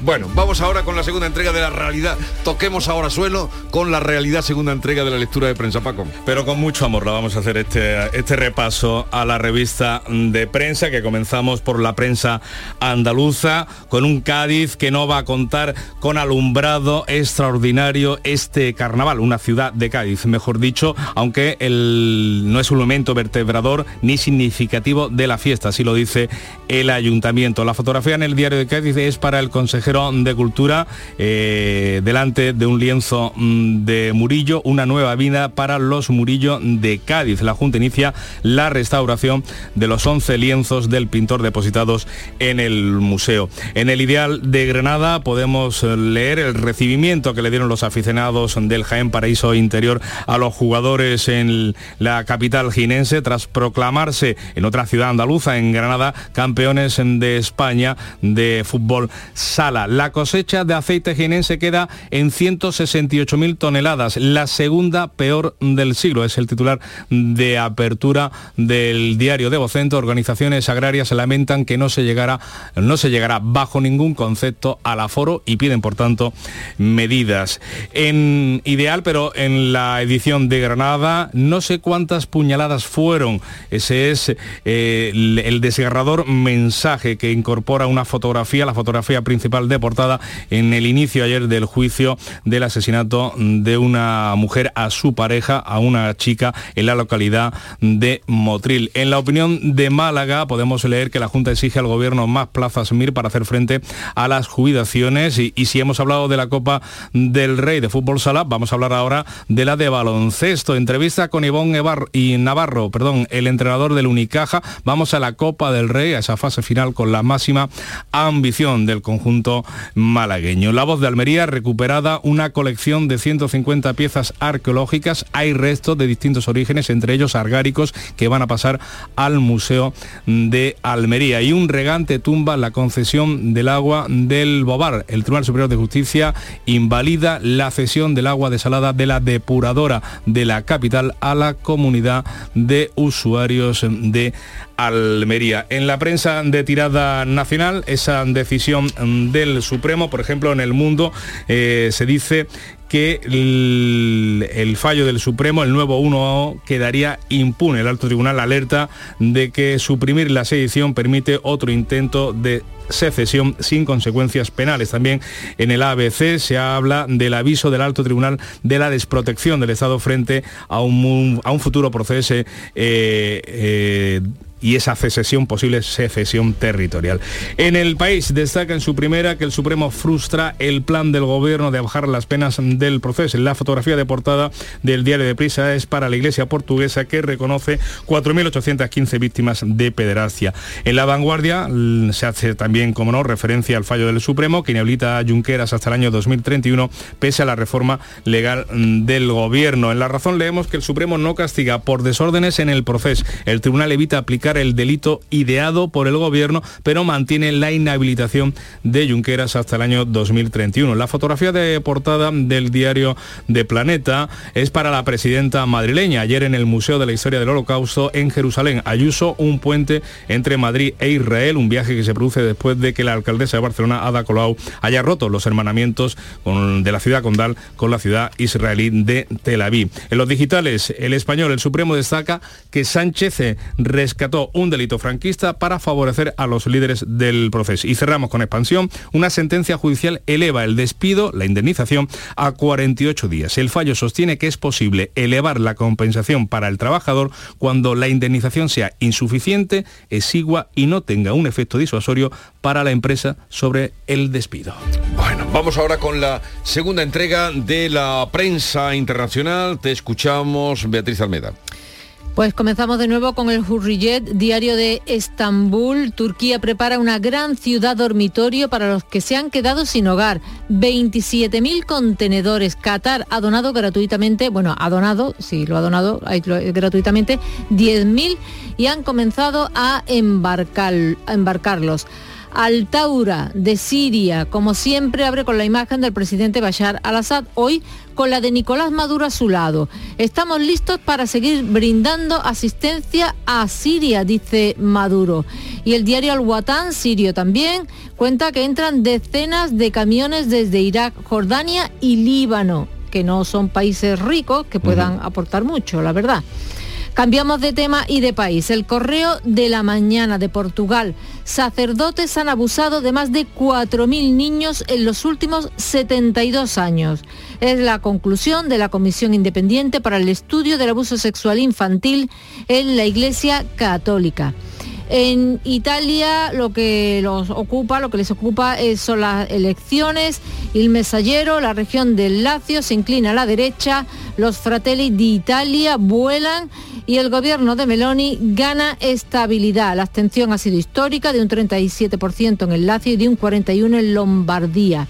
Bueno, vamos ahora con la segunda entrega de la realidad. Toquemos ahora suelo con la realidad segunda entrega de la lectura de prensa, Paco. Pero con mucho amor la vamos a hacer este, este repaso a la revista de prensa que comenzamos por la prensa andaluza con un Cádiz que no va a contar con alumbrado extraordinario este carnaval, una ciudad de Cádiz, mejor dicho, aunque el, no es un elemento vertebrador ni significativo de la fiesta, así lo dice el ayuntamiento. La fotografía en el diario de Cádiz es para el consejero de Cultura eh, delante de un lienzo mm, de Murillo, una nueva vida para los Murillo de Cádiz. La Junta inicia la restauración de los 11 lienzos del pintor depositados en el museo. En el Ideal de Granada podemos eh, leer el recibimiento que le dieron los aficionados del Jaén Paraíso Interior a los jugadores en la capital jinense tras proclamarse en otra ciudad andaluza, en Granada, campeones de España de fútbol sala. La cosecha de aceite jinense queda en 168.000 toneladas, la segunda peor del siglo. Es el titular de apertura del diario de Vocento. Organizaciones agrarias lamentan que no se llegará, no se bajo ningún concepto al aforo y piden, por tanto, medidas. En ideal, pero en la edición de Granada, no sé cuántas puñaladas fueron. Ese es eh, el desgarrador mensaje que incorpora una fotografía, la fotografía principal de portada en el inicio ayer del juicio del asesinato de una mujer a su pareja, a una chica en la localidad de Motril. En la opinión de Málaga podemos leer que la Junta exige al gobierno más plazas MIR para hacer frente a las jubilaciones y, y si hemos hablado de la Copa del Rey de fútbol sala, vamos a hablar ahora de la de baloncesto. Entrevista con Evar y Navarro, perdón, el entrenador del Unicaja. Vamos a la Copa del Rey, a esa fase final con la máxima ambición del conjunto malagueño. La voz de Almería recuperada una colección de 150 piezas arqueológicas. Hay restos de distintos orígenes, entre ellos argáricos, que van a pasar al Museo de Almería. Y un regante tumba la concesión del agua del Bobar. El Tribunal Superior de Justicia invalida la cesión del agua desalada de la depuradora de la capital a la comunidad de usuarios de Almería. En la prensa de tirada nacional, esa decisión del Supremo, por ejemplo, en el mundo eh, se dice que el, fallo del Supremo, el nuevo 1 quedaría impune. El alto tribunal alerta de que suprimir la sedición permite otro intento de secesión sin consecuencias penales. También en el ABC se habla del aviso del alto tribunal de la desprotección del Estado frente a un, a un futuro proceso eh, eh, y esa secesión, posible secesión territorial. En el país destaca en su primera que el Supremo frustra el plan del gobierno de bajar las penas del proceso. La fotografía de portada del diario de Prisa es para la Iglesia portuguesa que reconoce 4.815 víctimas de pederastia. En la vanguardia se hace también, como no, referencia al fallo del Supremo que inhabilita a Junqueras hasta el año 2031 pese a la reforma legal del gobierno. En la razón leemos que el Supremo no castiga por desórdenes en el proceso. El tribunal evita aplicar el delito ideado por el gobierno, pero mantiene la inhabilitación de Junqueras hasta el año 2031. La fotografía de portada del diario de Planeta es para la presidenta madrileña. Ayer en el Museo de la Historia del Holocausto en Jerusalén, Ayuso, un puente entre Madrid e Israel, un viaje que se produce después de que la alcaldesa de Barcelona, Ada Colau, haya roto los hermanamientos de la ciudad condal con la ciudad israelí de Tel Aviv. En los digitales, el español, el Supremo destaca que Sánchez rescató un delito franquista para favorecer a los líderes del proceso. Y cerramos con expansión. Una sentencia judicial eleva el despido, la indemnización, a 48 días. El fallo sostiene que es posible elevar la compensación para el trabajador cuando la indemnización sea insuficiente, exigua y no tenga un efecto disuasorio para la empresa sobre el despido. Bueno, vamos ahora con la segunda entrega de la prensa internacional. Te escuchamos, Beatriz Almeda. Pues comenzamos de nuevo con el Hurriyet, diario de Estambul. Turquía prepara una gran ciudad dormitorio para los que se han quedado sin hogar. 27.000 contenedores. Qatar ha donado gratuitamente, bueno, ha donado, sí, lo ha donado gratuitamente, 10.000 y han comenzado a, embarcar, a embarcarlos. Altaura de Siria, como siempre, abre con la imagen del presidente Bashar al-Assad, hoy con la de Nicolás Maduro a su lado. Estamos listos para seguir brindando asistencia a Siria, dice Maduro. Y el diario Al-Watan, sirio también, cuenta que entran decenas de camiones desde Irak, Jordania y Líbano, que no son países ricos que puedan aportar mucho, la verdad. Cambiamos de tema y de país. El correo de la mañana de Portugal. Sacerdotes han abusado de más de 4.000 niños en los últimos 72 años. Es la conclusión de la Comisión Independiente para el Estudio del Abuso Sexual Infantil en la Iglesia Católica. En Italia lo que los ocupa, lo que les ocupa son las elecciones. El Mesallero, la región del Lacio, se inclina a la derecha. Los Fratelli d'Italia vuelan y el gobierno de Meloni gana estabilidad. La abstención ha sido histórica de un 37% en el Lacio y de un 41% en Lombardía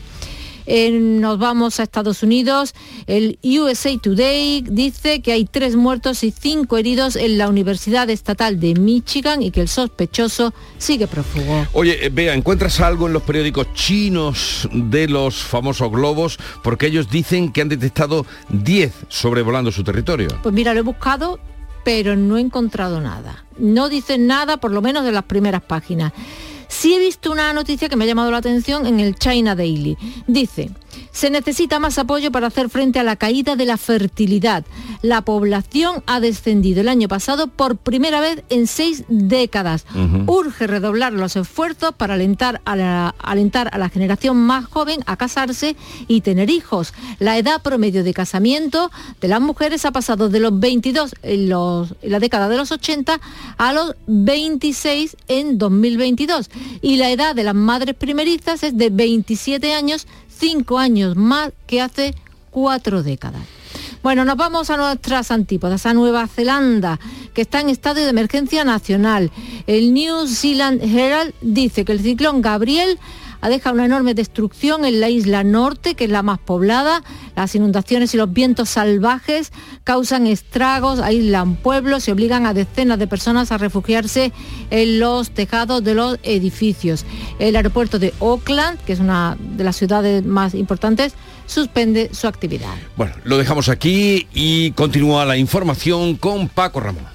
nos vamos a Estados Unidos. El USA Today dice que hay tres muertos y cinco heridos en la Universidad Estatal de Michigan y que el sospechoso sigue prófugo. Oye, vea, eh, ¿encuentras algo en los periódicos chinos de los famosos globos? Porque ellos dicen que han detectado 10 sobrevolando su territorio. Pues mira, lo he buscado, pero no he encontrado nada. No dicen nada, por lo menos de las primeras páginas. Sí he visto una noticia que me ha llamado la atención en el China Daily. Dice, se necesita más apoyo para hacer frente a la caída de la fertilidad. La población ha descendido el año pasado por primera vez en seis décadas. Urge redoblar los esfuerzos para alentar a, la, alentar a la generación más joven a casarse y tener hijos. La edad promedio de casamiento de las mujeres ha pasado de los 22 en, en la década de los 80 a los 26 en 2022. Y la edad de las madres primerizas es de 27 años cinco años más que hace cuatro décadas. Bueno, nos vamos a nuestras antípodas, a Nueva Zelanda, que está en estado de emergencia nacional. El New Zealand Herald dice que el ciclón Gabriel ha dejado una enorme destrucción en la isla norte, que es la más poblada. Las inundaciones y los vientos salvajes causan estragos, aíslan pueblos y obligan a decenas de personas a refugiarse en los tejados de los edificios. El aeropuerto de Auckland, que es una de las ciudades más importantes, suspende su actividad. Bueno, lo dejamos aquí y continúa la información con Paco Ramón.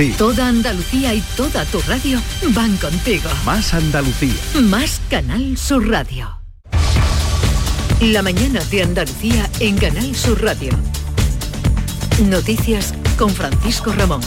Toda Andalucía y toda tu radio van contigo. Más Andalucía. Más Canal Sur Radio. La mañana de Andalucía en Canal Sur Radio. Noticias con Francisco Ramón.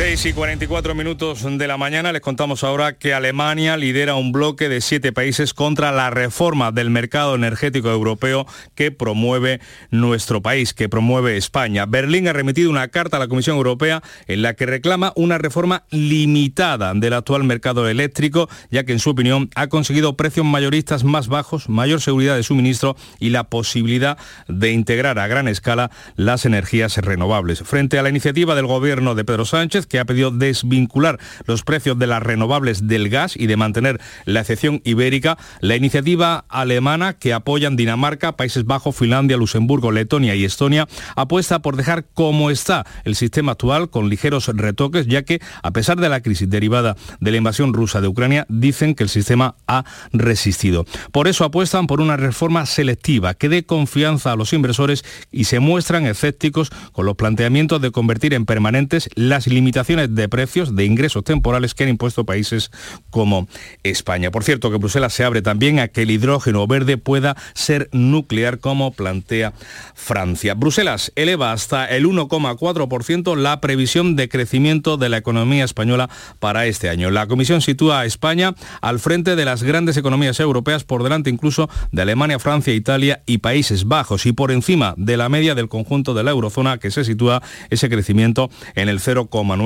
6 y 44 minutos de la mañana les contamos ahora que Alemania lidera un bloque de siete países contra la reforma del mercado energético europeo que promueve nuestro país, que promueve España. Berlín ha remitido una carta a la Comisión Europea en la que reclama una reforma limitada del actual mercado eléctrico, ya que en su opinión ha conseguido precios mayoristas más bajos, mayor seguridad de suministro y la posibilidad de integrar a gran escala las energías renovables. Frente a la iniciativa del gobierno de Pedro Sánchez, que ha pedido desvincular los precios de las renovables del gas y de mantener la excepción ibérica, la iniciativa alemana que apoyan Dinamarca, Países Bajos, Finlandia, Luxemburgo, Letonia y Estonia apuesta por dejar como está el sistema actual con ligeros retoques, ya que a pesar de la crisis derivada de la invasión rusa de Ucrania, dicen que el sistema ha resistido. Por eso apuestan por una reforma selectiva que dé confianza a los inversores y se muestran escépticos con los planteamientos de convertir en permanentes las limitaciones de precios de ingresos temporales que han impuesto países como España. Por cierto, que Bruselas se abre también a que el hidrógeno verde pueda ser nuclear como plantea Francia. Bruselas eleva hasta el 1,4% la previsión de crecimiento de la economía española para este año. La Comisión sitúa a España al frente de las grandes economías europeas, por delante incluso de Alemania, Francia, Italia y Países Bajos, y por encima de la media del conjunto de la eurozona, que se sitúa ese crecimiento en el 0,9%.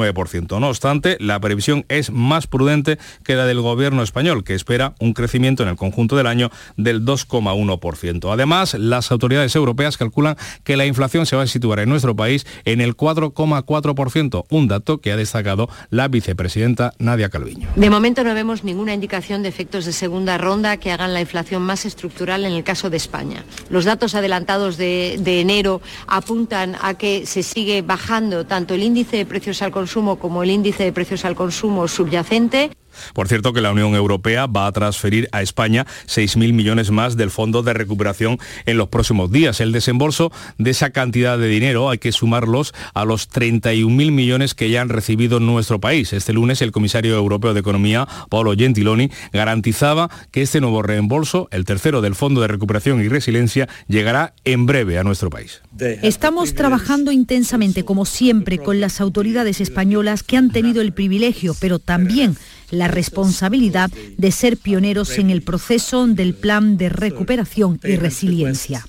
No obstante, la previsión es más prudente que la del gobierno español, que espera un crecimiento en el conjunto del año del 2,1%. Además, las autoridades europeas calculan que la inflación se va a situar en nuestro país en el 4,4%, un dato que ha destacado la vicepresidenta Nadia Calviño. De momento no vemos ninguna indicación de efectos de segunda ronda que hagan la inflación más estructural en el caso de España. Los datos adelantados de, enero apuntan a que se sigue bajando tanto el índice de precios al consumo como el índice de precios al consumo subyacente. Por cierto que la Unión Europea va a transferir a España 6.000 millones más del Fondo de Recuperación en los próximos días. El desembolso de esa cantidad de dinero hay que sumarlos a los 31.000 millones que ya han recibido nuestro país. Este lunes el comisario europeo de Economía, Paolo Gentiloni, garantizaba que este nuevo reembolso, el tercero del Fondo de Recuperación y Resiliencia, llegará en breve a nuestro país. Estamos trabajando intensamente, como siempre, con las autoridades españolas que han tenido el privilegio, pero también la responsabilidad de ser pioneros en el proceso del plan de recuperación y resiliencia.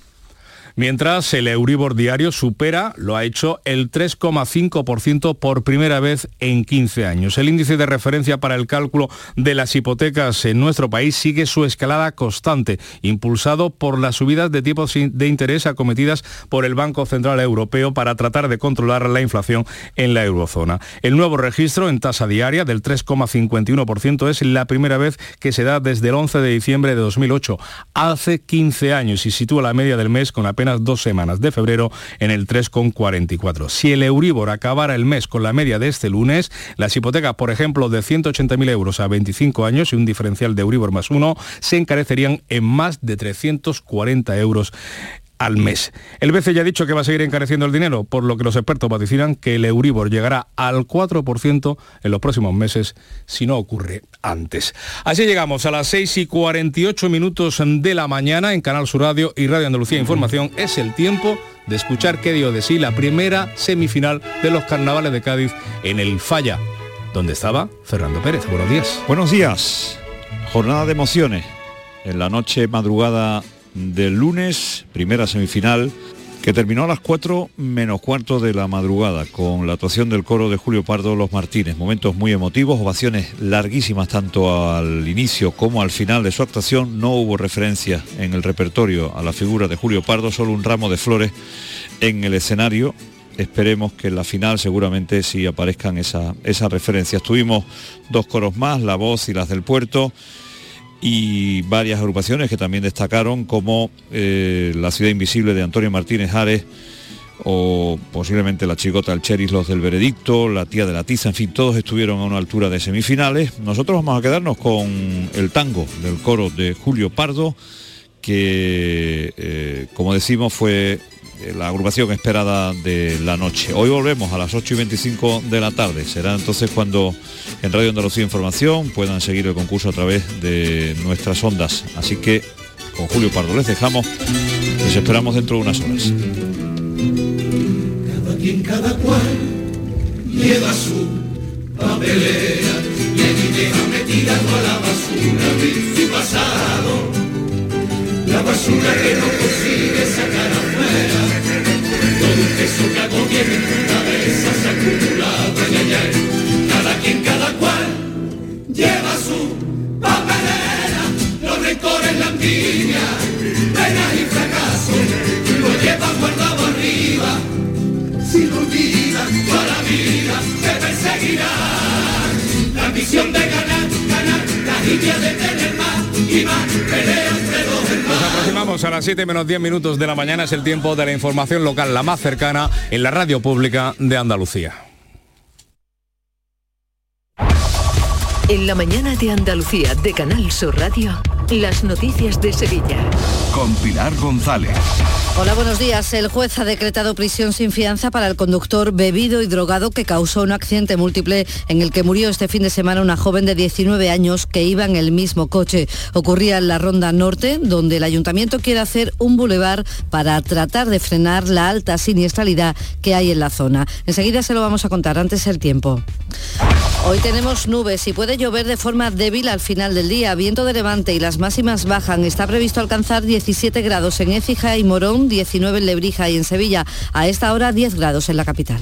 Mientras el Euribor diario supera, lo ha hecho, el 3,5% por primera vez en 15 años. El índice de referencia para el cálculo de las hipotecas en nuestro país sigue su escalada constante, impulsado por las subidas de tipos de interés acometidas por el Banco Central Europeo para tratar de controlar la inflación en la eurozona. El nuevo registro en tasa diaria del 3,51% es la primera vez que se da desde el 11 de diciembre de 2008, hace 15 años, y sitúa la media del mes con apenas dos semanas de febrero en el 3,44. Si el Euribor acabara el mes con la media de este lunes, las hipotecas, por ejemplo, de 180.000 euros a 25 años y un diferencial de Euribor más uno, se encarecerían en más de 340 euros al mes. El BCE ya ha dicho que va a seguir encareciendo el dinero, por lo que los expertos vaticinan que el Euribor llegará al 4% en los próximos meses si no ocurre antes. Así llegamos a las 6 y 48 minutos de la mañana en Canal Sur Radio y Radio Andalucía Información. Es el tiempo de escuchar qué dio de sí la primera semifinal de los carnavales de Cádiz en el Falla, donde estaba Fernando Pérez. Buenos días. Buenos días. Jornada de emociones. En la noche madrugada del lunes, primera semifinal, que terminó a las 4 menos cuarto de la madrugada, con la actuación del coro de Julio Pardo Los Martínez. Momentos muy emotivos, ovaciones larguísimas tanto al inicio como al final de su actuación. No hubo referencia en el repertorio a la figura de Julio Pardo, solo un ramo de flores en el escenario esperemos que en la final seguramente sí aparezcan esa, esas referencias. Tuvimos dos coros más, La Voz y las del Puerto, y varias agrupaciones que también destacaron, como eh, La Ciudad Invisible de Antonio Martínez Ares, o posiblemente la chigota del Cheris, los del Veredicto, la tía de la Tiza, en fin, todos estuvieron a una altura de semifinales. Nosotros vamos a quedarnos con el tango del coro de Julio Pardo, que, eh, como decimos, fue la agrupación esperada de la noche. Hoy volvemos a las 8 y 25 de la tarde. Será entonces cuando en Radio Andalucía Información puedan seguir el concurso a través de nuestras ondas. Así que con Julio Pardo les dejamos. Les esperamos dentro de unas horas. Cada quien, cada cual lleva su papelera y metida toda la basura de. La basura que no consigue sacar afuera. Todo el peso que agobia en tu cabeza se acumula en ayer. Cada quien, cada cual lleva su papelera. Los rencores, la envidia, penas y fracasos. Lo llevan guardado arriba. Si lo olvidas, toda la vida te perseguirá. La ambición de ganar, ganar, la idea de tener más Nos aproximamos a las 7 menos 10 minutos de la mañana. Es el tiempo de la información local, la más cercana, en la radio pública de Andalucía. En la mañana de Andalucía de Canal Sur Radio, las noticias de Sevilla. Con Pilar González. Hola, buenos días. El juez ha decretado prisión sin fianza para el conductor bebido y drogado que causó un accidente múltiple en el que murió este fin de semana una joven de 19 años que iba en el mismo coche. Ocurría en la Ronda Norte, donde el ayuntamiento quiere hacer un bulevar para tratar de frenar la alta siniestralidad que hay en la zona. Enseguida se lo vamos a contar, antes el tiempo. Hoy tenemos nubes y puede llover de forma débil al final del día. Viento de levante y las máximas bajan. Está previsto alcanzar 17 grados en Écija y Morón, 19 en Lebrija y en Sevilla. A esta hora 10 grados en la capital.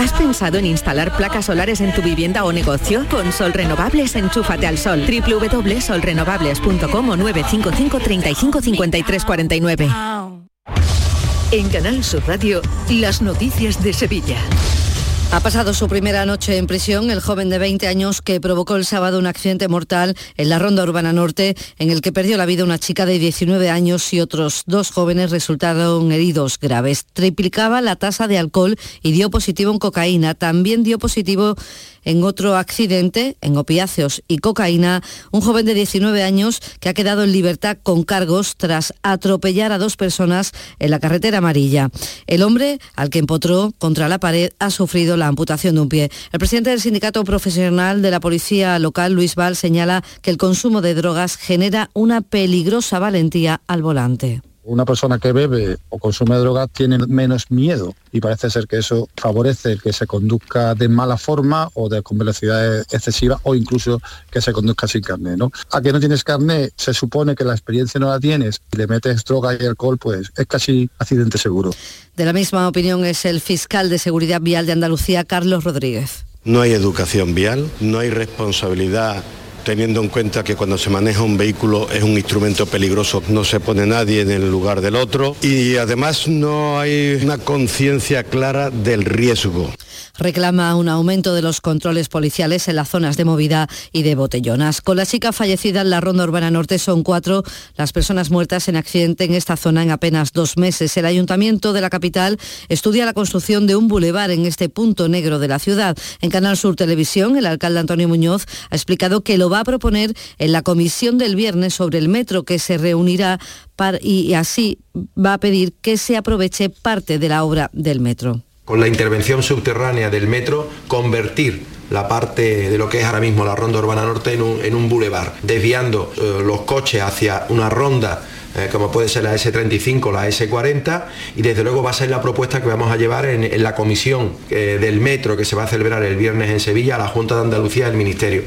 ¿Has pensado en instalar placas solares en tu vivienda o negocio? Con Sol Renovables, enchúfate al sol. www.solrenovables.com o 955 35 53 49. En Canal Sur Radio, las noticias de Sevilla. Ha pasado su primera noche en prisión el joven de 20 años que provocó el sábado un accidente mortal en la Ronda Urbana Norte en el que perdió la vida una chica de 19 años y otros dos jóvenes resultaron heridos graves. Triplicaba la tasa de alcohol y dio positivo en cocaína. También dio positivo en otro accidente, en opiáceos y cocaína, un joven de 19 años que ha quedado en libertad con cargos tras atropellar a dos personas en la carretera amarilla. El hombre, al que empotró contra la pared, ha sufrido la amputación de un pie. El presidente del sindicato profesional de la policía local, Luis Val, señala que el consumo de drogas genera una peligrosa valentía al volante. Una persona que bebe o consume drogas tiene menos miedo y parece ser que eso favorece el que se conduzca de mala forma o de con velocidad excesiva o incluso que se conduzca sin carnet. ¿no? A que no tienes carnet, se supone que la experiencia no la tienes y le metes droga y alcohol, pues es casi accidente seguro. De la misma opinión es el fiscal de Seguridad Vial de Andalucía, Carlos Rodríguez. No hay educación vial, no hay responsabilidad teniendo en cuenta que cuando se maneja un vehículo es un instrumento peligroso, no se pone nadie en el lugar del otro y además no hay una conciencia clara del riesgo. Reclama un aumento de los controles policiales en las zonas de movida y de botellonas. Con la chica fallecida en la Ronda Urbana Norte son cuatro las personas muertas en accidente en esta zona en apenas dos meses. El ayuntamiento de la capital estudia la construcción de un bulevar en este punto negro de la ciudad. En Canal Sur Televisión, el alcalde Antonio Muñoz ha explicado que lo va a proponer en la comisión del viernes sobre el metro que se reunirá y así va a pedir que se aproveche parte de la obra del metro con la intervención subterránea del metro, convertir la parte de lo que es ahora mismo la ronda urbana norte en un, en un bulevar, desviando eh, los coches hacia una ronda eh, como puede ser la S35 o la S40, y desde luego va a ser la propuesta que vamos a llevar en, la comisión eh, del metro que se va a celebrar el viernes en Sevilla a la Junta de Andalucía del Ministerio.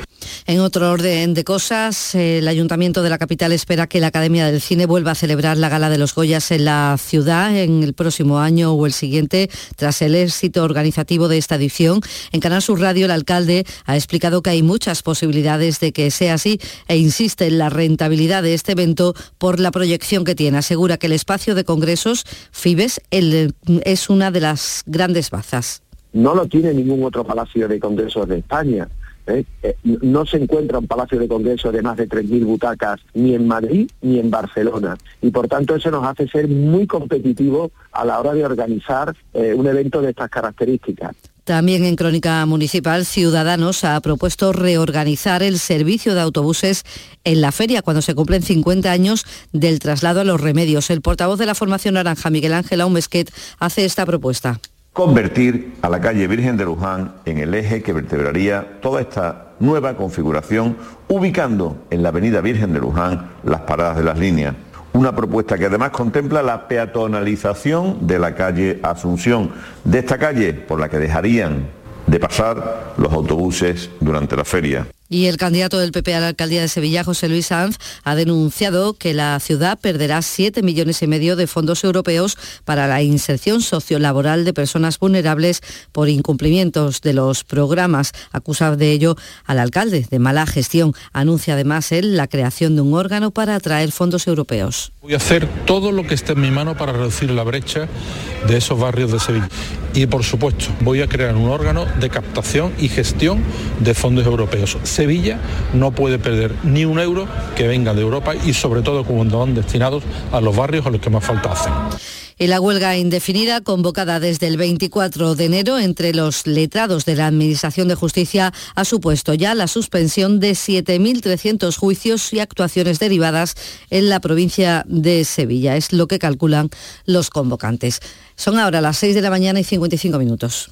En otro orden de cosas, el Ayuntamiento de la capital espera que la Academia del Cine vuelva a celebrar la Gala de los Goyas en la ciudad en el próximo año o el siguiente, tras el éxito organizativo de esta edición. En Canal Sur Radio, el alcalde ha explicado que hay muchas posibilidades de que sea así e insiste en la rentabilidad de este evento por la proyección que tiene. Asegura que el espacio de congresos FIBES es una de las grandes bazas. No lo tiene ningún otro palacio de congresos de España. ¿eh? Eh, no se encuentra un palacio de congreso de más de 3.000 butacas ni en Madrid ni en Barcelona. Y por tanto eso nos hace ser muy competitivos a la hora de organizar eh, un evento de estas características. También en Crónica Municipal, Ciudadanos ha propuesto reorganizar el servicio de autobuses en la feria cuando se cumplen 50 años del traslado a los remedios. El portavoz de la Formación Naranja, Miguel Ángel Aumesquet, hace esta propuesta convertir a la calle Virgen de Luján en el eje que vertebraría toda esta nueva configuración, ubicando en la avenida Virgen de Luján las paradas de las líneas. Una propuesta que además contempla la peatonalización de la calle Asunción, de esta calle por la que dejarían de pasar los autobuses durante la feria. Y el candidato del PP a la alcaldía de Sevilla, José Luis Sanz, ha denunciado que la ciudad perderá 7 millones y medio de fondos europeos para la inserción sociolaboral de personas vulnerables por incumplimientos de los programas. Acusa de ello al alcalde de mala gestión. Anuncia además él la creación de un órgano para atraer fondos europeos. Voy a hacer todo lo que esté en mi mano para reducir la brecha de esos barrios de Sevilla. Y por supuesto, voy a crear un órgano de captación y gestión de fondos europeos. Sevilla no puede perder ni un euro que venga de Europa y sobre todo cuando van destinados a los barrios a los que más falta hacen. Y la huelga indefinida convocada desde el 24 de enero entre los letrados de la Administración de Justicia ha supuesto ya la suspensión de 7.300 juicios y actuaciones derivadas en la provincia de Sevilla. Es lo que calculan los convocantes. Son ahora las 6 de la mañana y 55 minutos.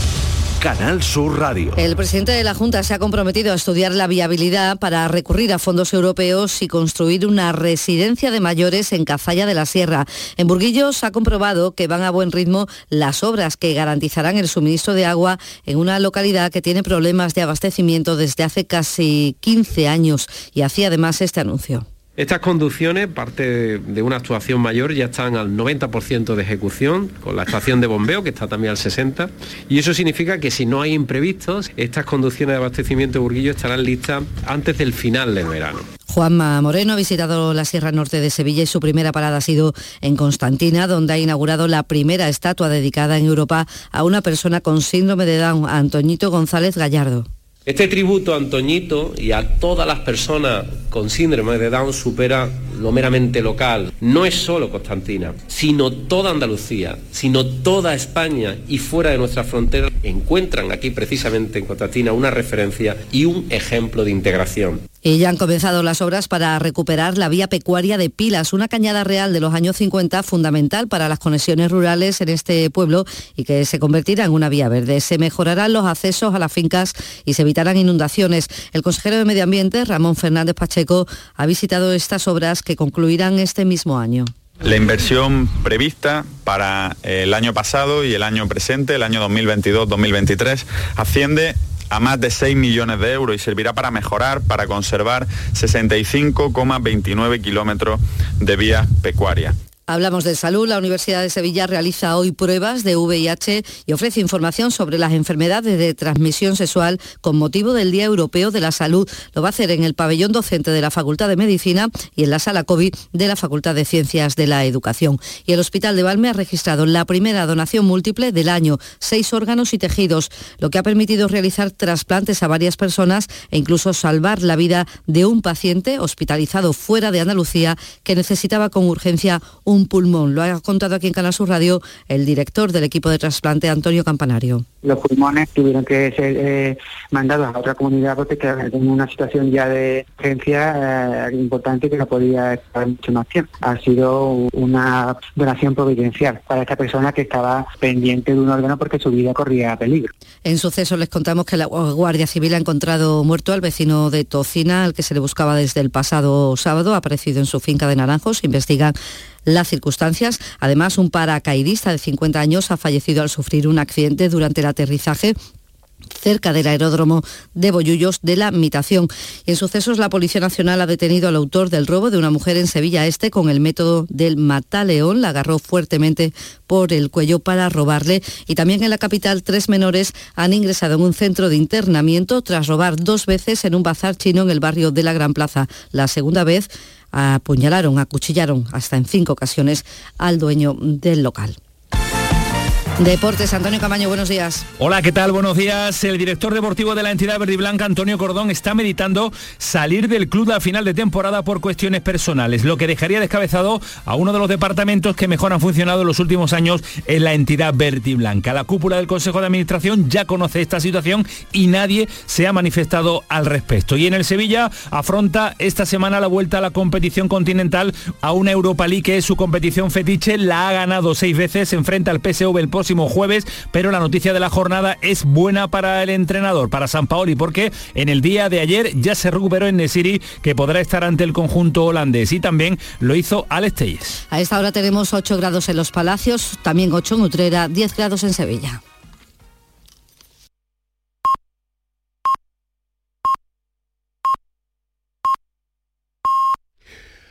Canal Sur Radio. El presidente de la Junta se ha comprometido a estudiar la viabilidad para recurrir a fondos europeos y construir una residencia de mayores en Cazalla de la Sierra. En Burguillos ha comprobado que van a buen ritmo las obras que garantizarán el suministro de agua en una localidad que tiene problemas de abastecimiento desde hace casi 15 años y hacía además este anuncio. Estas conducciones, parte de una actuación mayor, ya están al 90% de ejecución, con la estación de bombeo, que está también al 60%, y eso significa que si no hay imprevistos, estas conducciones de abastecimiento de Burguillo estarán listas antes del final del verano. Juanma Moreno ha visitado la Sierra Norte de Sevilla y su primera parada ha sido en Constantina, donde ha inaugurado la primera estatua dedicada en Europa a una persona con síndrome de Down, Antoñito González Gallardo. Este tributo a Antoñito y a todas las personas con síndrome de Down supera lo meramente local. No es solo Constantina, sino toda Andalucía, sino toda España y fuera de nuestras fronteras encuentran aquí precisamente en Constantina una referencia y un ejemplo de integración. Y ya han comenzado las obras para recuperar la vía pecuaria de Pilas, una cañada real de los años 50 fundamental para las conexiones rurales en este pueblo y que se convertirá en una vía verde. Se mejorarán los accesos a las fincas y se evitarán inundaciones. El consejero de Medio Ambiente, Ramón Fernández Pacheco, ha visitado estas obras que concluirán este mismo año. La inversión prevista para el año pasado y el año presente, el año 2022-2023, asciende a más de 6 millones de euros y servirá para mejorar, para conservar 65,29 kilómetros de vías pecuarias. Hablamos de salud. La Universidad de Sevilla realiza hoy pruebas de VIH y ofrece información sobre las enfermedades de transmisión sexual con motivo del Día Europeo de la Salud. Lo va a hacer en el pabellón docente de la Facultad de Medicina y en la sala COVID de la Facultad de Ciencias de la Educación. Y el Hospital de Valme ha registrado la primera donación múltiple del año, seis órganos y tejidos, lo que ha permitido realizar trasplantes a varias personas e incluso salvar la vida de un paciente hospitalizado fuera de Andalucía que necesitaba con urgencia un pulmón. Lo ha contado aquí en Canal Sur Radio el director del equipo de trasplante, Antonio Campanario. Los pulmones tuvieron que ser eh, mandados a otra comunidad porque en una situación ya de urgencia eh, importante que no podía estar mucho más tiempo. Ha sido una donación providencial para esta persona que estaba pendiente de un órgano porque su vida corría peligro. En suceso les contamos que la Guardia Civil ha encontrado muerto al vecino de Tocina, al que se le buscaba desde el pasado sábado, ha aparecido en su finca de Naranjos, investigan las circunstancias. Además, un paracaidista de 50 años ha fallecido al sufrir un accidente durante el aterrizaje cerca del aeródromo de Bollullos de la Mitación. Y en sucesos, la Policía Nacional ha detenido al autor del robo de una mujer en Sevilla Este con el método del mataleón. La agarró fuertemente por el cuello para robarle. Y también en la capital, tres menores han ingresado en un centro de internamiento tras robar dos veces en un bazar chino en el barrio de la Gran Plaza. La segunda vez apuñalaron, acuchillaron hasta en cinco ocasiones al dueño del local. Deportes, Antonio Camaño, buenos días. Hola, ¿qué tal? Buenos días. El director deportivo de la entidad verde y blanca, Antonio Cordón, está meditando salir del club a final de temporada por cuestiones personales, lo que dejaría descabezado a uno de los departamentos que mejor han funcionado en los últimos años en la entidad verde y blanca. La cúpula del Consejo de Administración ya conoce esta situación y nadie se ha manifestado al respecto. Y en el Sevilla afronta esta semana la vuelta a la competición continental a una Europa League que es su competición fetiche, la ha ganado seis veces, se enfrenta al PSV el jueves, pero la noticia de la jornada es buena para el entrenador, para San Paoli, porque en el día de ayer ya se recuperó en Nesiri, que podrá estar ante el conjunto holandés, y también lo hizo Alex Telles. A esta hora tenemos 8 grados en los Palacios, también 8 en Utrera, 10 grados en Sevilla.